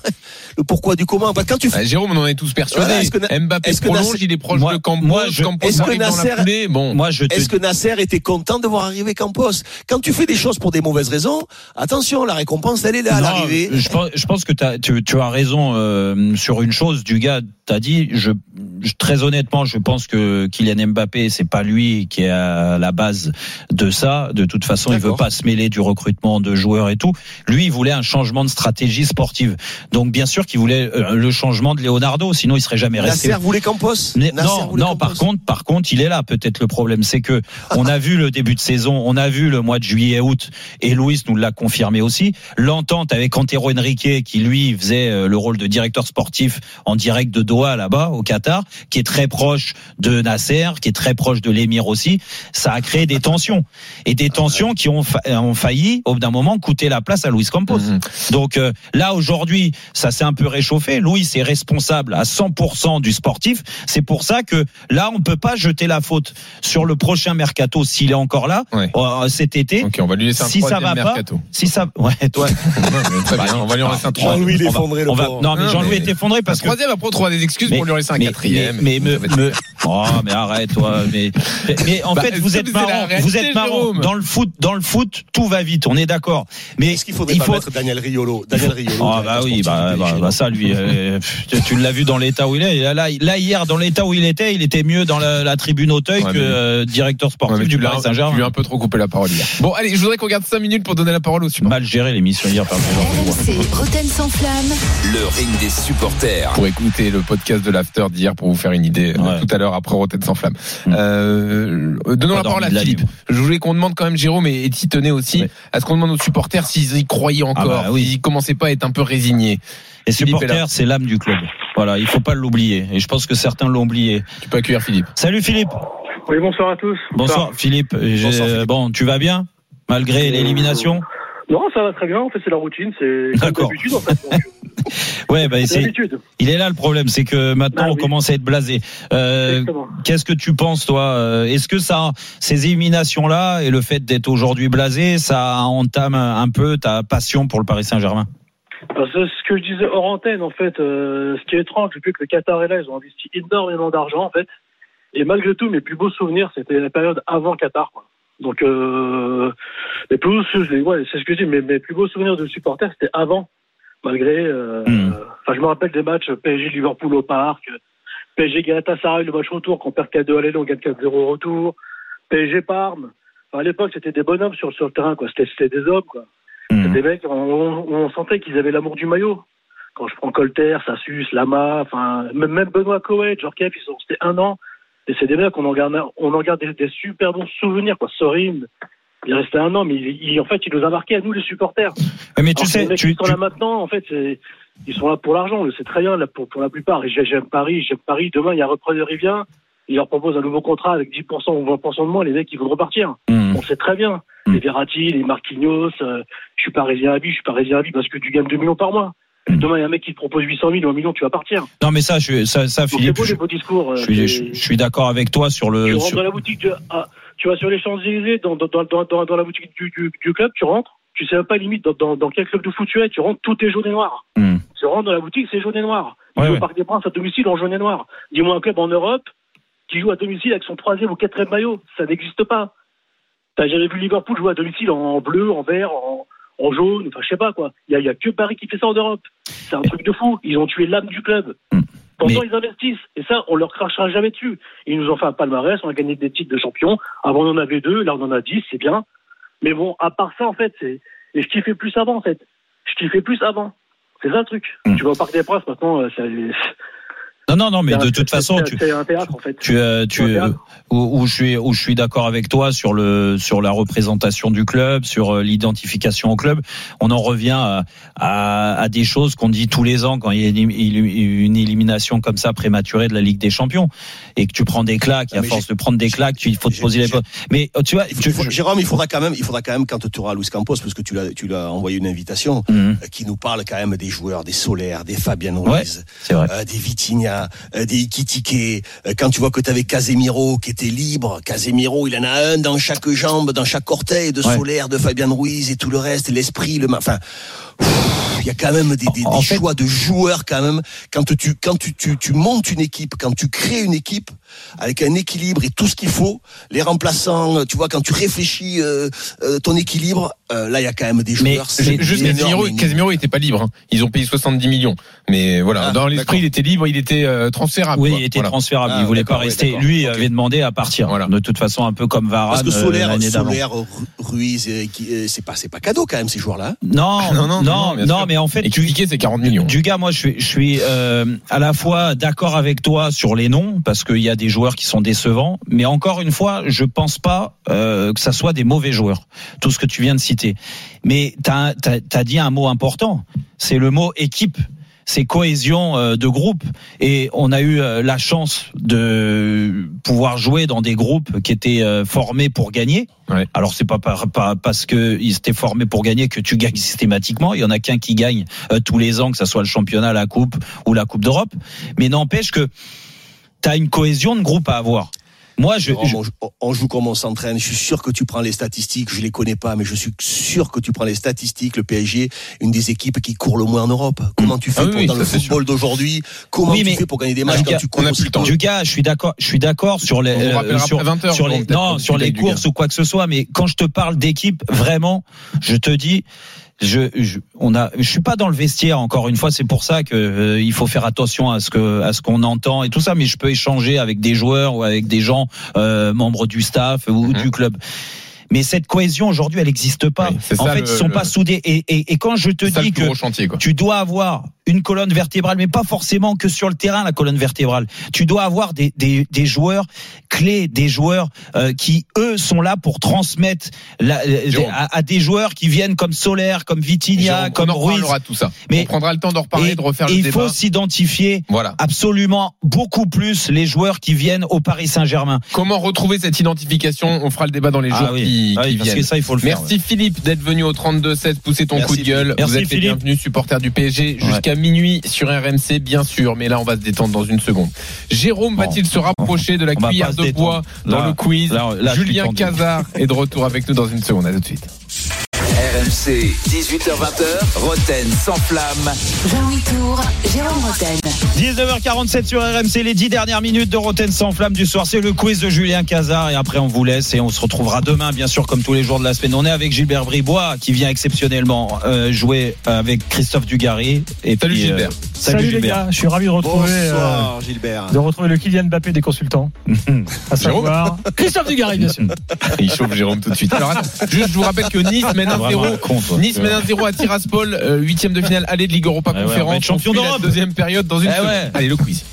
le pourquoi du comment? Parce que Quand tu Bah, Jérôme, on en est tous persuadés. Voilà, est-ce que Na- Mbappé est-ce que prolonge, Nasser- il est proche Moi- de Campos, moi, je- Campos est-ce que arrive dans la Nasser-. Bon, Moi, je te Est-ce que Nasser était content de voir arriver Campos? Quand tu fais des choses pour des mauvaises raisons, attention, la récompense, elle est là à Non, l'arrivée. Je pense, je pense que tu, tu as raison euh, sur une chose. Du gars, t'as dit. Je, je- très honnêtement, je pense que Kylian Mbappé, c'est pas lui qui est à la base de ça. De toute façon, il veut pas se mêler du recrutement de joueurs et tout. Lui, il voulait un changement de stratégie sportive. Donc, bien sûr, qu'il voulait euh, le changement de Leonardo. Sinon, il serait jamais resté. Nasser voulait Campos Mais Nasser non, voulait non. Campos. Par contre, par contre, il est là. Peut-être le problème, c'est que on a vu le début de saison, on a vu le mois de juillet, août, et Louis nous l'a confirmé aussi. L'entente avec Antero Henrique, qui lui faisait euh, le rôle de directeur sportif en direct de Doha là-bas au Qatar, qui est très proche de Nasser, qui est très proche de l'émir aussi. Ça a créé des tensions et des tensions qui ont, fa- ont failli au bout d'un moment coûter la place à Luis Campos. Mhm. Donc euh, là aujourd'hui, ça s'est un peu réchauffé. Louis est responsable à 100% du sportif. C'est pour ça que là, on peut pas jeter la faute sur le prochain mercato s'il est encore là Ouais. euh, cet été. Ok, on va lui laisser un Si ça va pas, mercato. Si ça, ouais, toi. [LAUGHS] Non, mais très bien, on va lui en laisser un troisième. Jean-Louis, il est effondré, le on va- pauvre. non, mais Jean-Louis mais- est effondré parce que. troisième, après on trouvera des excuses pour lui en laisser un mais, quatrième. Mais, mais, me- [LAUGHS] oh, mais arrête, toi. Mais, mais, mais en Bah, fait, vous êtes marrant. réalité, Vous êtes marrant. Dans le foot, dans le foot, tout va vite. On est d'accord. Mais Est-ce qu'il faudrait il pas faut. mettre Daniel Riolo Daniel Riolo. Ah bah oui, bah, bah, bah, ça lui, euh, tu, tu l'as vu dans l'état où il est. Là, hier, dans l'état où il était, il était mieux dans la, la tribune Auteuil Ouais, que mais- euh, directeur sportif mais du Paris tu lui as Saint-Germain. un peu trop coupé la parole hier. Bon, allez, je voudrais qu'on garde 5 minutes pour donner la parole au support. Mal géré l'émission hier par RMC, sans flamme. Le ring des supporters. Pour écouter le podcast de l'after d'hier pour vous faire une idée euh, Ouais. tout à l'heure après Rotten sans flamme. Mm. Euh, donnons la parole à Philippe. Je voulais qu'on demande quand même Jérôme et, et tenais aussi. Ouais. Est-ce qu'on demande aux supporters s'ils y croyaient encore, bah oui. s'ils commençaient pas à être un peu résignés Les Philippe supporters, c'est l'âme du club. Voilà, il faut pas l'oublier. Et je pense que certains l'ont oublié. Tu peux accueillir Philippe. Salut Philippe. Oui, bonsoir à tous. Bonsoir Philippe. Bonsoir, Philippe. Bon, tu vas bien malgré l'élimination? Non, ça va très bien. En fait, c'est la routine. C'est comme d'habitude, en fait. [LAUGHS] Ouais, bah C'est. Il est là le problème, c'est que maintenant Ah on commence à être blasé. Euh. Qu'est-ce que tu penses toi Euh, Est-ce que ça, ces éliminations là et le fait d'être aujourd'hui blasé, ça entame un peu ta passion pour le Paris Saint-Germain? Alors, C'est ce que je disais hors antenne, en fait. euh, ce qui est étrange, c'est que le Qatar est là. Ils ont investi énormément d'argent, en fait. Et malgré tout, mes plus beaux souvenirs, c'était la période avant Qatar. Quoi. Donc, euh, les plus beaux, sou- ouais, c'est ce que je dis. Mes, mes plus beaux souvenirs de supporters, c'était avant. Malgré, euh, Hmm. enfin, je me rappelle des matchs PSG Liverpool au parc, PSG Galatasaray le match retour, qu'on perd 4-2 à l'aller, on gagne 4-0 au retour, PSG Parme. Enfin, à l'époque, c'était des bonhommes sur, sur le terrain, quoi. C'était, c'était des hommes, quoi. Hmm. Des mecs, on, on- sentait qu'ils avaient l'amour du maillot. Quand je prends Colter, Sassus, Lama, enfin, même, Benoît Coët, Jorkef, ils sont restés un an. Et c'est des mecs, on en garde, on en garde des, des super bons souvenirs, quoi. Sorin, il est resté un an, mais il, il- en fait, il nous a marqué à nous, les supporters. Ouais, Mais tu Alors, sais, les mecs tu, qui sont tu- là maintenant, en fait, ils sont là pour l'argent, c'est très bien, là, pour, pour la plupart. J'aime Paris, j'aime Paris. Demain, il y a repreneur, il vient, il leur propose un nouveau contrat avec 10% ou 20% de moins, les mecs, ils vont repartir. Hmm. On sait très bien. Mm. Les Verratti, les Marquinhos, euh, je suis parisien à vie, je suis parisien à vie parce que tu gagnes 2 millions par mois. Mm. [CLEARS THROAT] Demain, il y a un mec qui te propose 800 000 ou 1 million, tu vas partir. non mais ça, je, ça, Philippe, beau je, beaux discours. euh, je suis, c'est- je, je suis d'accord avec toi sur tu le. rentres sur- dans la boutique de, ah, tu vas sur les Champs-Élysées, dans, dans, dans, dans, la boutique du, du, du club, tu rentres, tu sais même pas limite dans, quel club de foot tu es, tu rentres, tout est jaune et noir. Hmm. Tu rentres dans la boutique, c'est jaune et noir. Tu Ouais, joues ouais. au Parc des Princes à domicile en jaune et noir. Dis-moi un club en Europe qui joue à domicile avec son troisième ou quatrième maillot. Ça n'existe pas. T'as jamais vu Liverpool jouer à domicile en bleu, en vert, en, en jaune, enfin je sais pas quoi. Il y a, a que Paris qui fait ça en Europe. C'est un truc de fou. Ils ont tué l'âme du club. Hmm. Pourtant Mais- ils investissent et ça on leur crachera jamais dessus. Ils nous ont fait un palmarès, on a gagné des titres de champion. Avant on en avait deux, là on en a dix, c'est bien. Mais bon, à part ça en fait, c'est et je kiffais plus avant en fait. Je kiffais plus avant. C'est ça le truc. Hmm. Tu vas au Parc des Princes maintenant, euh, ça- Non, non, non, mais de toute façon, tu, c'est un théâtre en fait. tu, euh, tu, euh, où, où je suis, où je suis d'accord avec toi sur le, sur la représentation du club, sur euh, l'identification au club. On en revient à, à, à des choses qu'on dit tous les ans quand il y a une, une élimination comme ça prématurée de la Ligue des Champions et que tu prends des claques. Et Ah, à force de prendre des claques, tu, il faut te poser les. Mais euh, tu vois, tu, faut- je- Jérôme, il faudra quand même, il faudra quand même quand tu auras Luis Campos, parce que tu l'as, tu l'as envoyé une invitation, euh, qui nous parle quand même des joueurs, des Solaires, des Ouais. Ruiz, euh, des Vitinha, euh, des Ikitike. Euh, quand tu vois que tu avais Casemiro qui était libre, Casemiro, il en a un dans chaque jambe, dans chaque orteil, de Ouais. Solaire, de Fabian Ruiz et tout le reste, l'esprit, le, enfin. Il y a quand même des, fait- choix de joueurs quand même. Quand tu quand tu, tu, tu montes une équipe, quand tu crées une équipe avec un équilibre et tout ce qu'il faut, les remplaçants, tu vois, quand tu réfléchis euh, euh, ton équilibre, euh, là il y a quand même des Mais joueurs. c'est Juste énorme, Casemiro. Casemiro était pas libre. hein. Ils ont payé 70 millions. Mais voilà, Ah, dans l'esprit, il était libre, il était euh, transférable. Oui, quoi. il était Voilà. transférable. Ah, il voulait pas rester. d'accord. Lui Ok. avait demandé à partir. Voilà. De toute façon, un peu comme Varane Parce que euh, Solaire, Ruiz, euh, euh, c'est pas c'est pas cadeau quand même ces joueurs-là. hein. Non, [LAUGHS] Non, non, non, non, mais en fait, Et tu, c'est 40 millions. Du gars, moi, je suis, je suis euh, à la fois d'accord avec toi sur les noms parce qu'il y a des joueurs qui sont décevants, mais encore une fois, je pense pas euh, que ça soit des mauvais joueurs. Tout ce que tu viens de citer, mais t'as as, dit un mot important, c'est le mot équipe. C'est cohésion euh, de groupe et on a eu euh, la chance de pouvoir jouer dans des groupes qui étaient euh, formés pour gagner. Ouais. Alors c'est pas, par- pas parce que ils étaient formés pour gagner que tu gagnes systématiquement. Il y en a qu'un qui gagne tous les ans, que ça soit le championnat, la coupe ou la coupe d'Europe. Mais n'empêche que tu as une cohésion de groupe à avoir. Moi, je, je- on, joue- on joue comme on s'entraîne. Je suis sûr que tu prends les statistiques. Je les connais pas, mais je suis sûr que tu prends les statistiques. Le PSG, une des équipes qui court le moins en Europe. Comment tu fais Ah oui, pour, oui, dans ça, le football d'aujourd'hui? Comment Oui, tu mais- fais pour gagner des matchs quand tu cours on a aussi plus le temps. peu du gars, je suis d'accord, je suis d'accord sur les On euh, sur, après 20 heures, sur les non sur les courses ou quoi que ce soit. Mais quand je te parle d'équipe, vraiment, je te dis. Je, je, on a, je suis pas dans le vestiaire encore une fois. C'est pour ça que euh, il faut faire attention à ce que, à ce qu'on entend et tout ça. Mais je peux échanger avec des joueurs ou avec des gens euh, membres du staff ou Mhm. du club. Mais cette cohésion aujourd'hui, elle n'existe pas. Oui, en ça, fait, le- ils sont le- pas soudés. Et, et, et quand je te ça dis que chantier, tu dois avoir une colonne vertébrale, mais pas forcément que sur le terrain la colonne vertébrale. Tu dois avoir des, des, des joueurs clés, des joueurs euh, qui eux sont là pour transmettre la- à, à des joueurs qui viennent comme Solaire, comme Vitinha, comme on en Ruiz. tout ça. Mais- on prendra le temps d'en reparler, Et- de refaire le il débat. faut s'identifier Voilà. absolument beaucoup plus les joueurs qui viennent au Paris Saint-Germain. Comment retrouver cette identification? On fera le débat dans les jours Ah oui. qui, Ah oui, qui parce viennent. que ça, il faut le faire. Merci Philippe d'être venu au 32-16 pousser ton Merci, coup de gueule. Philippe. Vous Merci, êtes les Philippe. bienvenus supporters du PSG jusqu'à minuit sur RMC bien sûr, mais là on va se détendre dans une seconde. Jérôme Bon. va-t-il se rapprocher de la On cuillère de bois dans Là- le quiz là- là, Julien. Cazard est de retour avec nous dans une seconde. À tout de suite. RMC, 18h20h, Roten sans flamme. Jean-Louis Tour, Jérôme Roten. 19h47 sur RMC, les 10 dernières minutes de Roten sans flamme du soir. C'est le quiz de Julien Cazard et après on vous laisse et on se retrouvera demain, bien sûr, comme tous les jours de la semaine. On est avec Gilbert Bribois qui vient exceptionnellement euh, jouer avec Christophe Dugarry. Et Salut puis, euh, Salut, les Gilbert. gars, je suis ravi de retrouver, euh, Gilbert. de retrouver le Kylian Mbappé des consultants. [LAUGHS] À savoir [LAUGHS] Christophe Dugarry, bien sûr. [LAUGHS] Il chauffe Jérôme tout de suite. Alors attends, juste je vous rappelle que Nice mène Vraiment 1-0. un con, toi. Nice mène 1-0 à Tiraspol, euh, huitième de finale aller de Ligue Europa Ouais, ouais, on va Conférence. être champion d'Europe. Deuxième période dans une Eh ouais. Allez le quiz.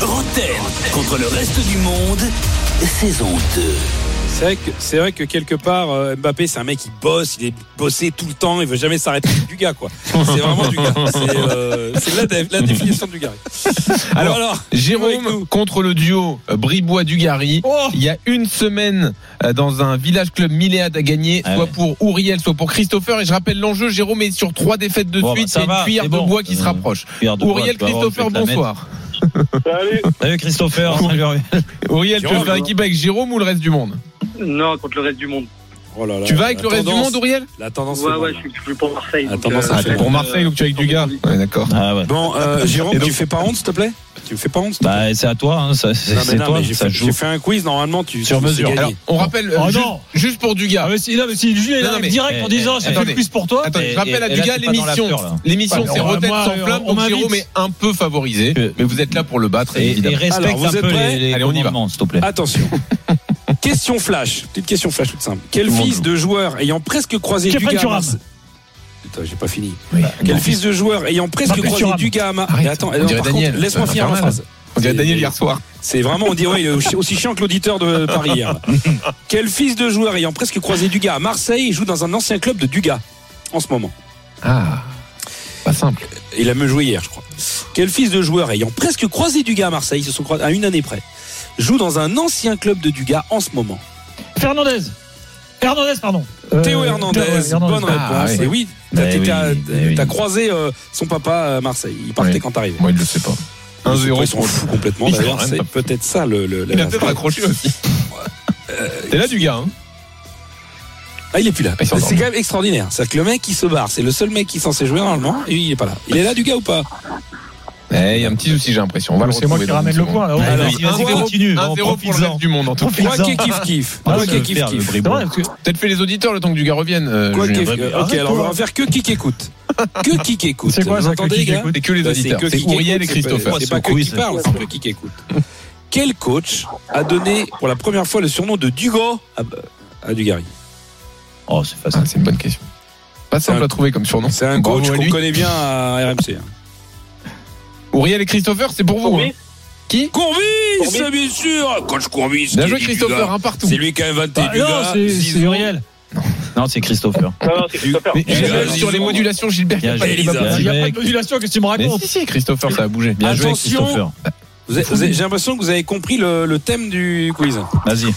Roten contre le reste du monde, saison 2. C'est vrai, que, c'est vrai que quelque part, euh, Mbappé, c'est un mec qui bosse, il est bossé tout le temps, il veut jamais s'arrêter du gars, quoi. C'est vraiment du gars. C'est, euh, la, dé- la définition du gars. Alors, Bon, avec Jérôme contre le duo euh, Bribois-Dugarry. Oh Il y a une semaine dans un village club Milléade à gagner, Ah soit ouais. pour Ouriel, soit pour Christopher. Et je rappelle l'enjeu, Jérôme est sur trois défaites de Bon, suite. bah, c'est une cuillère de bois qui se rapproche. Ouriel, Christopher, bonsoir. Salut. Salut Christopher. Salut. Ouriel, tu veux Jérôme, faire équipe avec Jérôme ou le reste du monde? Non, contre le reste du monde. Oh là là. Tu vas avec le reste du monde, Auriel? La tendance. Ouais, ouais, je suis, je suis pour Marseille. La donc, tendance, euh, Ah, pour Marseille, donc tu es avec du gars? Ouais, d'accord. Ah ouais. Bon, euh, Jérôme, Et donc- tu fais pas honte, s'il te plaît? Tu me fais pas honte, Bah, c'est à toi, hein, ça- c'est toi, j'ai fait, un quiz, normalement, tu. Sur mesure. Alors, on rappelle, Oh juste, non. juste pour Dugas. Ah, mais si, non, mais si Julien arrive mais- direct en eh, disant j'ai fait le quiz pour toi. Attends, je rappelle à Dugas l'émission. L'émission, c'est Rotten sans on- flamme, on donc. Jérôme est un peu favorisé. Mais vous êtes là pour le battre, Et, et évidemment. respecte Alors, vous un êtes peu les, Allez, on y va. s'il te plaît. Attention. Question flash. Petite question flash toute simple. Quel fils joue. de joueur ayant presque croisé Dugas à. Marseille Putain, j'ai pas fini. Oui. Quel fils de joueur ayant presque Marcus croisé. Dugas à Marseille Arrête, Attends, laisse-moi finir ma phrase. On dirait C'est- Daniel hier soir. C'est vraiment, on dirait, aussi- chiant que l'auditeur de [LAUGHS] Paris hier. Quel fils de joueur ayant presque croisé Dugas à Marseille joue dans un ancien club de Dugas en ce moment? Ah, pas simple. Il a même joué hier, je crois. Quel fils de joueur ayant presque croisé Dugas à Marseille, ils se sont croisés à une année près, joue dans un ancien club de Dugas en ce moment Fernandez. Hernandez, pardon. Euh, Théo Hernandez, bonne réponse. Ah, oui. Et oui, t'as oui. t'as croisé euh, son papa à Marseille. Il partait Oui. quand t'arrivais. Moi, il le sait pas. Ils 1-0 sont pour fous complètement. [LAUGHS] Il D'ailleurs, c'est peut-être ça le. le- Il a peut-être raccroché aussi. T'es là, du gars, hein Ah, il est plus là. S'en C'est quand même extraordinaire. C'est-à-dire que le mec, il se barre. C'est le seul mec qui est censé jouer normalement. Et il est pas là. Il est là, du gars ou pas? Il y a un petit souci, j'ai l'impression. On va le C'est moi qui ramène le point vas-y, continue. 1-0 bon, pour le reste du monde, en tout cas. Quoi qu'il kiff kiff. Ah, Quoi ça qu'il kiff kiff. Peut-être fait les auditeurs le temps que du gars revienne. Ok, alors on va faire que qui écoute. Que qui écoute. C'est quoi, Vous ça, entendez, que écoute? C'est que les Bah, auditeurs. que C'est qui Auriel et Christopher. C'est pas que qui parle, c'est que qui écoute. Quel coach a donné pour la première fois le surnom de Dugo à, Dugarry? Oh, c'est Ah, facile. c'est une bonne question. Pas simple à trouver comme surnom. C'est un coach qu'on connaît bien à RMC. Auriel et Christopher, c'est pour vous. hein. Qui Courbis, bien sûr Coach Courbis. Bien joué Christopher, Dugas. un partout. C'est lui qui a inventé Ah, du non, gars. c'est c'est Zizou. Uriel. Non, c'est Christopher. Non, non, c'est Christopher. Mais sur les modulations, Gilbert. Il n'y a pas de modulation, qu'est-ce que tu me Mais racontes si, si, Christopher, ça a bougé. Bien joué. Christopher. J'ai l'impression que vous avez compris le, le thème du quiz. Vas-y.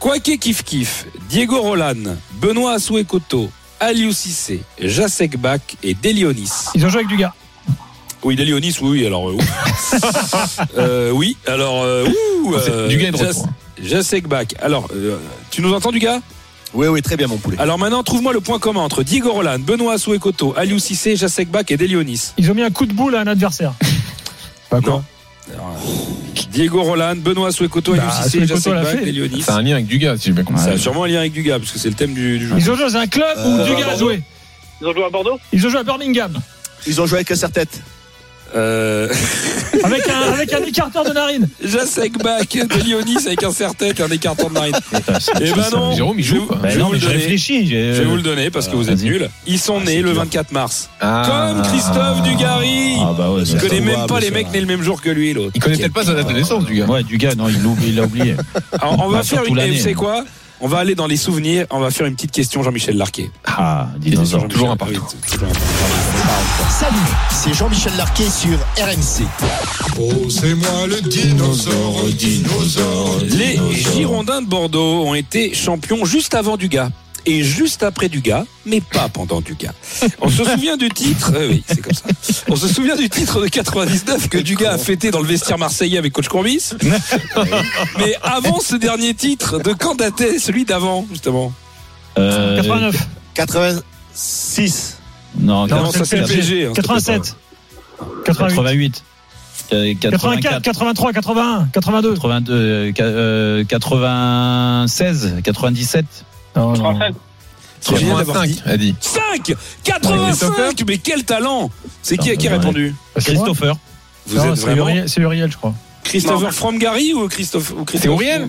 Quoique kiff kiff, Diego Roland, Benoît Assoué-Coto, Aliou Cissé, Jacek Bach et Delionis. Ils ont joué avec du gars. Oui, Delionis, oui, oui, alors euh. [LAUGHS] Euh, oui, alors euh, ouh, C'est euh, Du gars Bach. Alors, euh, tu nous entends du gars? Oui, oui, très bien, mon poulet. Alors maintenant, trouve-moi le point commun entre Diego Roland, Benoît Assoué-Coto, Aliou Cissé, Jacek Bach et Delionis. Ils ont mis un coup de boule à un adversaire. Pas Non. Alors, euh, Diego Roland, Benoît Assoué-Coto, Aliou Bah, Cissé, Jacek Bach. Delionis. C'est un lien avec du gars, si j'ai bien compris. Ça a sûrement un lien avec du gars, parce que c'est le thème du, du jeu. Ils ont joué dans un club où Dugas a joué. Ils ont joué à Bordeaux? Ils ont joué à Birmingham. Ils ont joué avec un serre-tête. Euh, Avec un, avec un écarteur de narine. Jacek Bach, Delionis avec un serre-tête et un écarteur de narine. C'est- Eh ben non. Jérôme, il Je- joue, quoi. je Bah vais non, vous mais le je donner. réfléchis. j'ai- Je vais vous le donner parce que vous êtes nuls. Ils sont nés le 24 mars. Ah. Comme Christophe Dugarry. Ah bah ouais, Je c'est- connais même pas les mecs nés le même jour que lui, l'autre. Il connaît peut-être pas sa date de naissance, du gars. Ouais, du gars, non, il l'a oublié. il. [LAUGHS] Alors, on va Bah, faire une. Vous savez quoi? On va aller dans les souvenirs. On va faire une petite question Jean-Michel Larquet. Ah, dinosaure. Jean-Michel- toujours un Ah partout. Salut, c'est Jean-Michel Larquet sur RMC. Oh, c'est moi le dinosaure, dinosaure. Les Girondins de Bordeaux ont été champions juste avant Dugas. Et juste après Dugas, mais pas pendant Dugas. On se souvient du titre, euh, oui, c'est comme ça. On se souvient du titre de 99 que Dugas a fêté dans le vestiaire marseillais avec coach Courbis. Mais avant ce dernier titre, de quand datait celui d'avant, justement? Euh, 89. 86. Non, Non, ça, c'est le PSG. PSG, hein, 87. 88. 88. euh, 84, 83, 81, 82. 82, euh, qua- euh, 96, 97. Non, non. 87. C'est génial d'avoir 85, dit. a dit. 5 85 Mais quel talent C'est qui qui a répondu moi Christopher. Vous Non, êtes c'est vraiment Uriel, c'est Uriel, je crois. Christopher From Gary ou Christophe ou C'est Auriel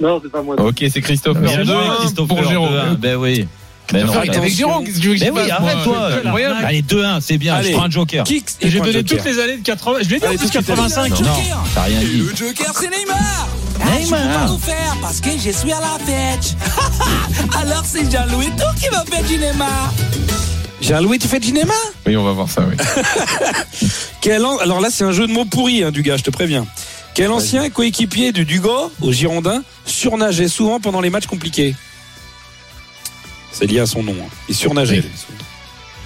Non, c'est pas moi. Ok, c'est Christopher. Bien joué, 2-1 Christopher, pour Jérôme. 2-1. Ben oui. Ben non, Arrête avec Jérôme, qu'est-ce que tu veux que je Mais oui, fasse, moi arrête-toi. C'est incroyable. Allez, 2-1, c'est bien. Allez. Je prends un joker. Et j'ai donné joker toutes les années de 80. Je l'ai dit en Allez, plus tout de suite, 85. Non, t'as rien dit. Le Joker, C'est Neymar Ah, Je peux pas tout faire parce que je suis à la fête [LAUGHS] Alors c'est Jean-Louis Tout qui va faire du Neymar Jean-Louis, tu fais du cinéma Oui, on va voir ça, oui. [LAUGHS] Quel an- Alors là, c'est un jeu de mots pourri, hein, du gars, je te préviens. Quel ancien coéquipier de Dugo, au Girondin, surnageait souvent pendant les matchs compliqués? C'est lié à son nom. hein. Il surnageait.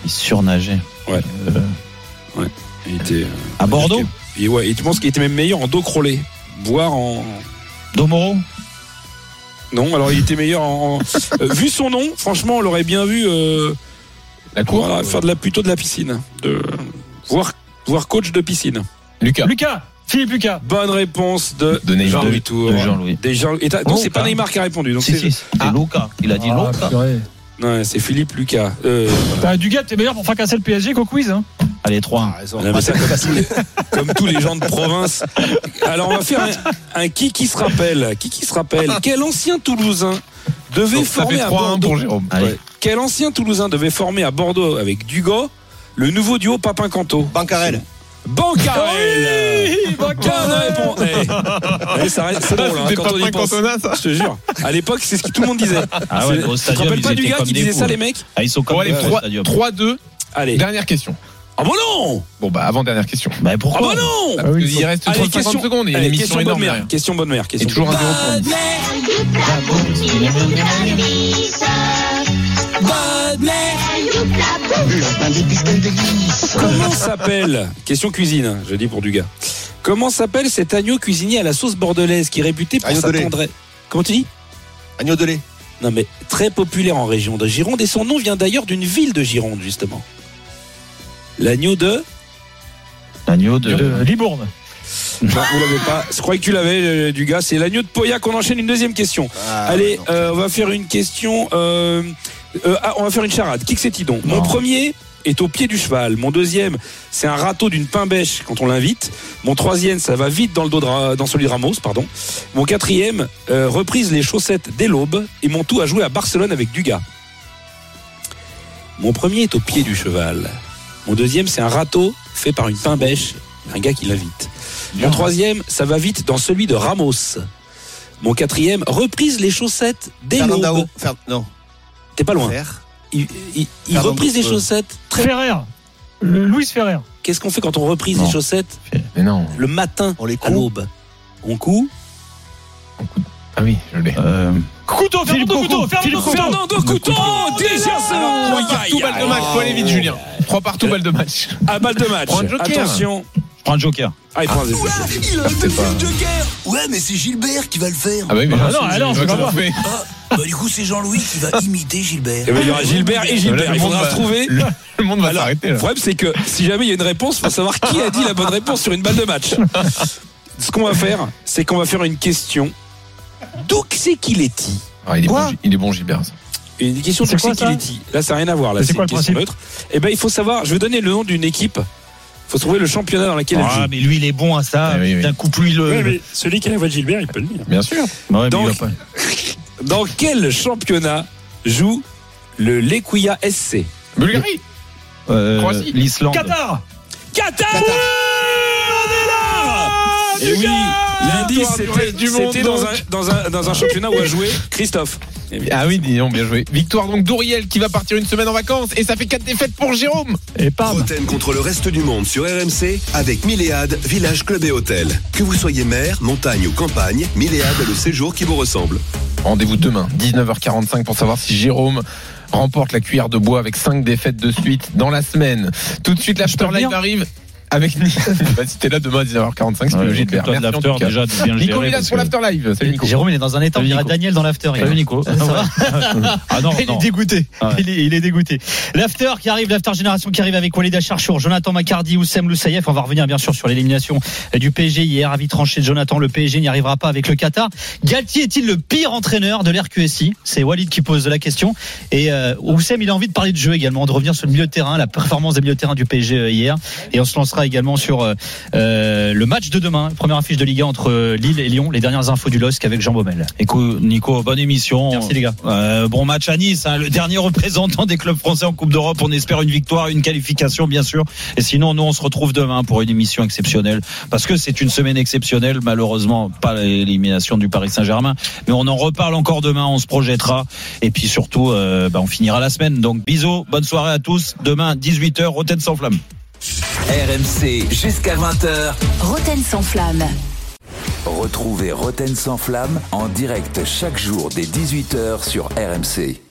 Il surnageait. Ouais. Euh, Il était, euh, à Bordeaux Et ouais, et tu penses qu'il était même meilleur en dos crawlé. Boire en. Domoro Non, alors il était meilleur en. [LAUGHS] euh, vu son nom, franchement, on l'aurait bien vu euh, La cour. voilà, faire de la plutôt de la piscine, de voir voir coach de piscine. Lucas. Lucas, Philippe Lucas. Bonne réponse de, De Neymar. Jean-Louis Tour. De Jean-Louis. Jean- non, c'est pas. Neymar qui a répondu. Donc Si, Ah. Luca. Il a dit Ah, Luca. Ouais, c'est Philippe Lucas. Euh, Bah, t'es meilleur pour fracasser le PSG qu'au quiz. Hein. Allez, 3 non, mais ça, comme, tous les, comme tous les gens de province. Alors on va faire un, un qui qui se rappelle. Qui qui se rappelle Quel ancien Toulousain devait Donc, former à 3-1 Bordeaux pour Jérôme. Allez. Ouais. Quel ancien Toulousain devait former à Bordeaux avec Dugas le nouveau duo Papin Canto? Bancarel. Bancarel Bonne. Eh, ça reste- C'est drôle hein, quand pas on y pense. Je te jure. À l'époque, c'est ce que tout le monde disait. Ah ouais, au tu te stadium, rappelles pas du gars qui disait ça, les mecs Ah, ils sont comme ouais, 3 stadium. 3-2. Allez. Dernière question. Ah bon non Bon, bah, avant dernière question. Bah Ah pourquoi bon non Parce oui, qu'il reste Allez, 30 question, 50 secondes. Il y a une émission question bonne énorme mère. derrière. Question bonne mère. Et Question toujours un bonne Comment s'appelle Question cuisine, je dis pour du gars. Comment s'appelle cet agneau cuisinier à la sauce bordelaise qui est réputé pour Agneau sa de lait. tendresse Comment tu dis Agneau de lait. Non mais très populaire en région de Gironde et son nom vient d'ailleurs d'une ville de Gironde justement. L'agneau de L'agneau de. De Libourne. Non, vous l'avez pas. Je croyais que tu l'avais, euh, du gars. C'est l'agneau de Pauillac. On enchaîne une deuxième question. Ah, Allez, non. euh, on va faire une question. euh, euh, ah, on va faire une charade. Qui que c'est donc Mon premier est au pied du cheval. Mon deuxième, c'est un râteau d'une pain bêche quand on l'invite. Mon troisième, ça va vite dans le dos de Ra- dans celui de Ramos, pardon. Mon quatrième, euh, reprise les chaussettes dès l'aube. Et mon tout a joué à Barcelone avec Dugas. Mon premier est au pied du cheval. Mon deuxième, c'est un râteau fait par une pain bêche, un gars qui l'invite. Mon troisième, ça va vite dans celui de Ramos. Mon quatrième, reprise les chaussettes dès l'aube. Non. T'es pas loin. Fer. Il, il- il Pardon, reprise les euh, chaussettes. Très... Ferrer. Le- Louis Ferrer. Qu'est-ce qu'on fait quand on reprise les chaussettes Mais non. le matin On les à l'aube On coud Ah oui, je l'ai. Euh, Couteau, Philippe. Couteau, Fernando Philippe Couteau. Fernando Couteau Déjà Trois partout, balle de match. Faut aller vite, Julien. Trois partout, balle de match. À balle de match. Attention. Prends un joker. Ah, il prend un Il a un C'est pas- deuxième joker. Ouais, mais c'est Gilbert qui va le faire. Ah bah oui, mais Ah non, ah non, je c'est pas moi. fait. Bah, du coup, c'est Jean-Louis qui va [LAUGHS] imiter Gilbert. Eh ben, il y aura Gilbert et Gilbert. Le Il faudra trouver. Le, le monde va Alors, s'arrêter le problème, c'est que si jamais il y a une réponse, il faut savoir qui a dit la bonne réponse sur une balle de match. [LAUGHS] Ce qu'on va faire, c'est qu'on va faire une question. D'où c'est qu'il est dit Ah, il, est bon, il est bon, Gilbert. ça. Une question C'est d'où quoi, c'est qu'il est dit Là, ça n'a rien à voir. Là, c'est c'est quoi une le principe neutre. Eh ben, il faut savoir. Je vais donner le nom d'une équipe. Il faut trouver le championnat dans lequel elle Ah, joue. mais lui, il est bon à ça. Ah oui, oui. D'un coup, plus le. celui qui a la voix de Gilbert, il peut le dire. Bien sûr. Ouais, mais il Donc- va pas- [LAUGHS] Dans quel championnat joue le Lekuya SC Bulgarie. Euh, Croatie. L'Islande. Qatar. Qatar, Qatar. On est là Et oui, l'indice c'était reste du monde, c'était dans dans, un, dans un championnat où a joué Christophe. Ah oui, dis donc, bien joué. Victoire donc d'Auriel qui va partir une semaine en vacances et ça fait quatre défaites pour Jérôme. Et pam. Roten contre le reste du monde sur RMC avec Milléade, village, club et hôtel. Que vous soyez mer, montagne ou campagne, Milléade est le séjour qui vous ressemble. Rendez-vous demain, 19h45 pour savoir si Jérôme remporte la cuillère de bois avec 5 défaites de suite dans la semaine. Tout de suite, l'after peux live venir arrive avec [LAUGHS] bah, si t'es là demain à 19h45, c'est Ouais, occupe-toi de Merci en l'after, tout cas. déjà, de bien Nico Villas pour l'after live. Salut Nico. Jérôme, il est dans un état, on dirait. Daniel dans l'after. Salut Nico. Ça va Ah non, [LAUGHS] il est dégoûté. Ah. Il, est, dégoûté. L'after qui arrive, l'after génération qui arrive avec Walid Acharchour, Jonathan Macardy, Oussem Loussaïef. On va revenir bien sûr sur l'élimination du PSG hier. Avis tranché de Jonathan, le PSG n'y arrivera pas avec le Qatar. Galtier est-il le pire entraîneur de l'RQSI? C'est Walid qui pose la question. Et euh, Oussem, il a envie de parler de jeu également, de revenir sur le milieu de terrain, la performance des milieux de terrain du PSG euh, hier. Et on se lancera également sur euh, euh, le match de demain, première affiche de Liga entre euh, Lille et Lyon. Les dernières infos du LOSC avec Jean Baumel. Écoute, Nico, bonne émission. Merci les gars. Euh, bon match à Nice, hein, le dernier [LAUGHS] représentant des clubs français en Coupe d'Europe. On espère une victoire, une qualification, bien sûr. Et sinon, nous, on se retrouve demain pour une émission exceptionnelle. Parce que c'est une semaine exceptionnelle. Malheureusement, pas l'élimination du Paris Saint-Germain. Mais on en reparle encore demain, on se projettera. Et puis surtout, euh, bah, on finira la semaine. Donc, bisous, bonne soirée à tous. Demain, 18h, Rotten sans flamme. RMC jusqu'à 20h. Roten sans flamme. Retrouvez Roten sans flamme en direct chaque jour dès 18h sur RMC.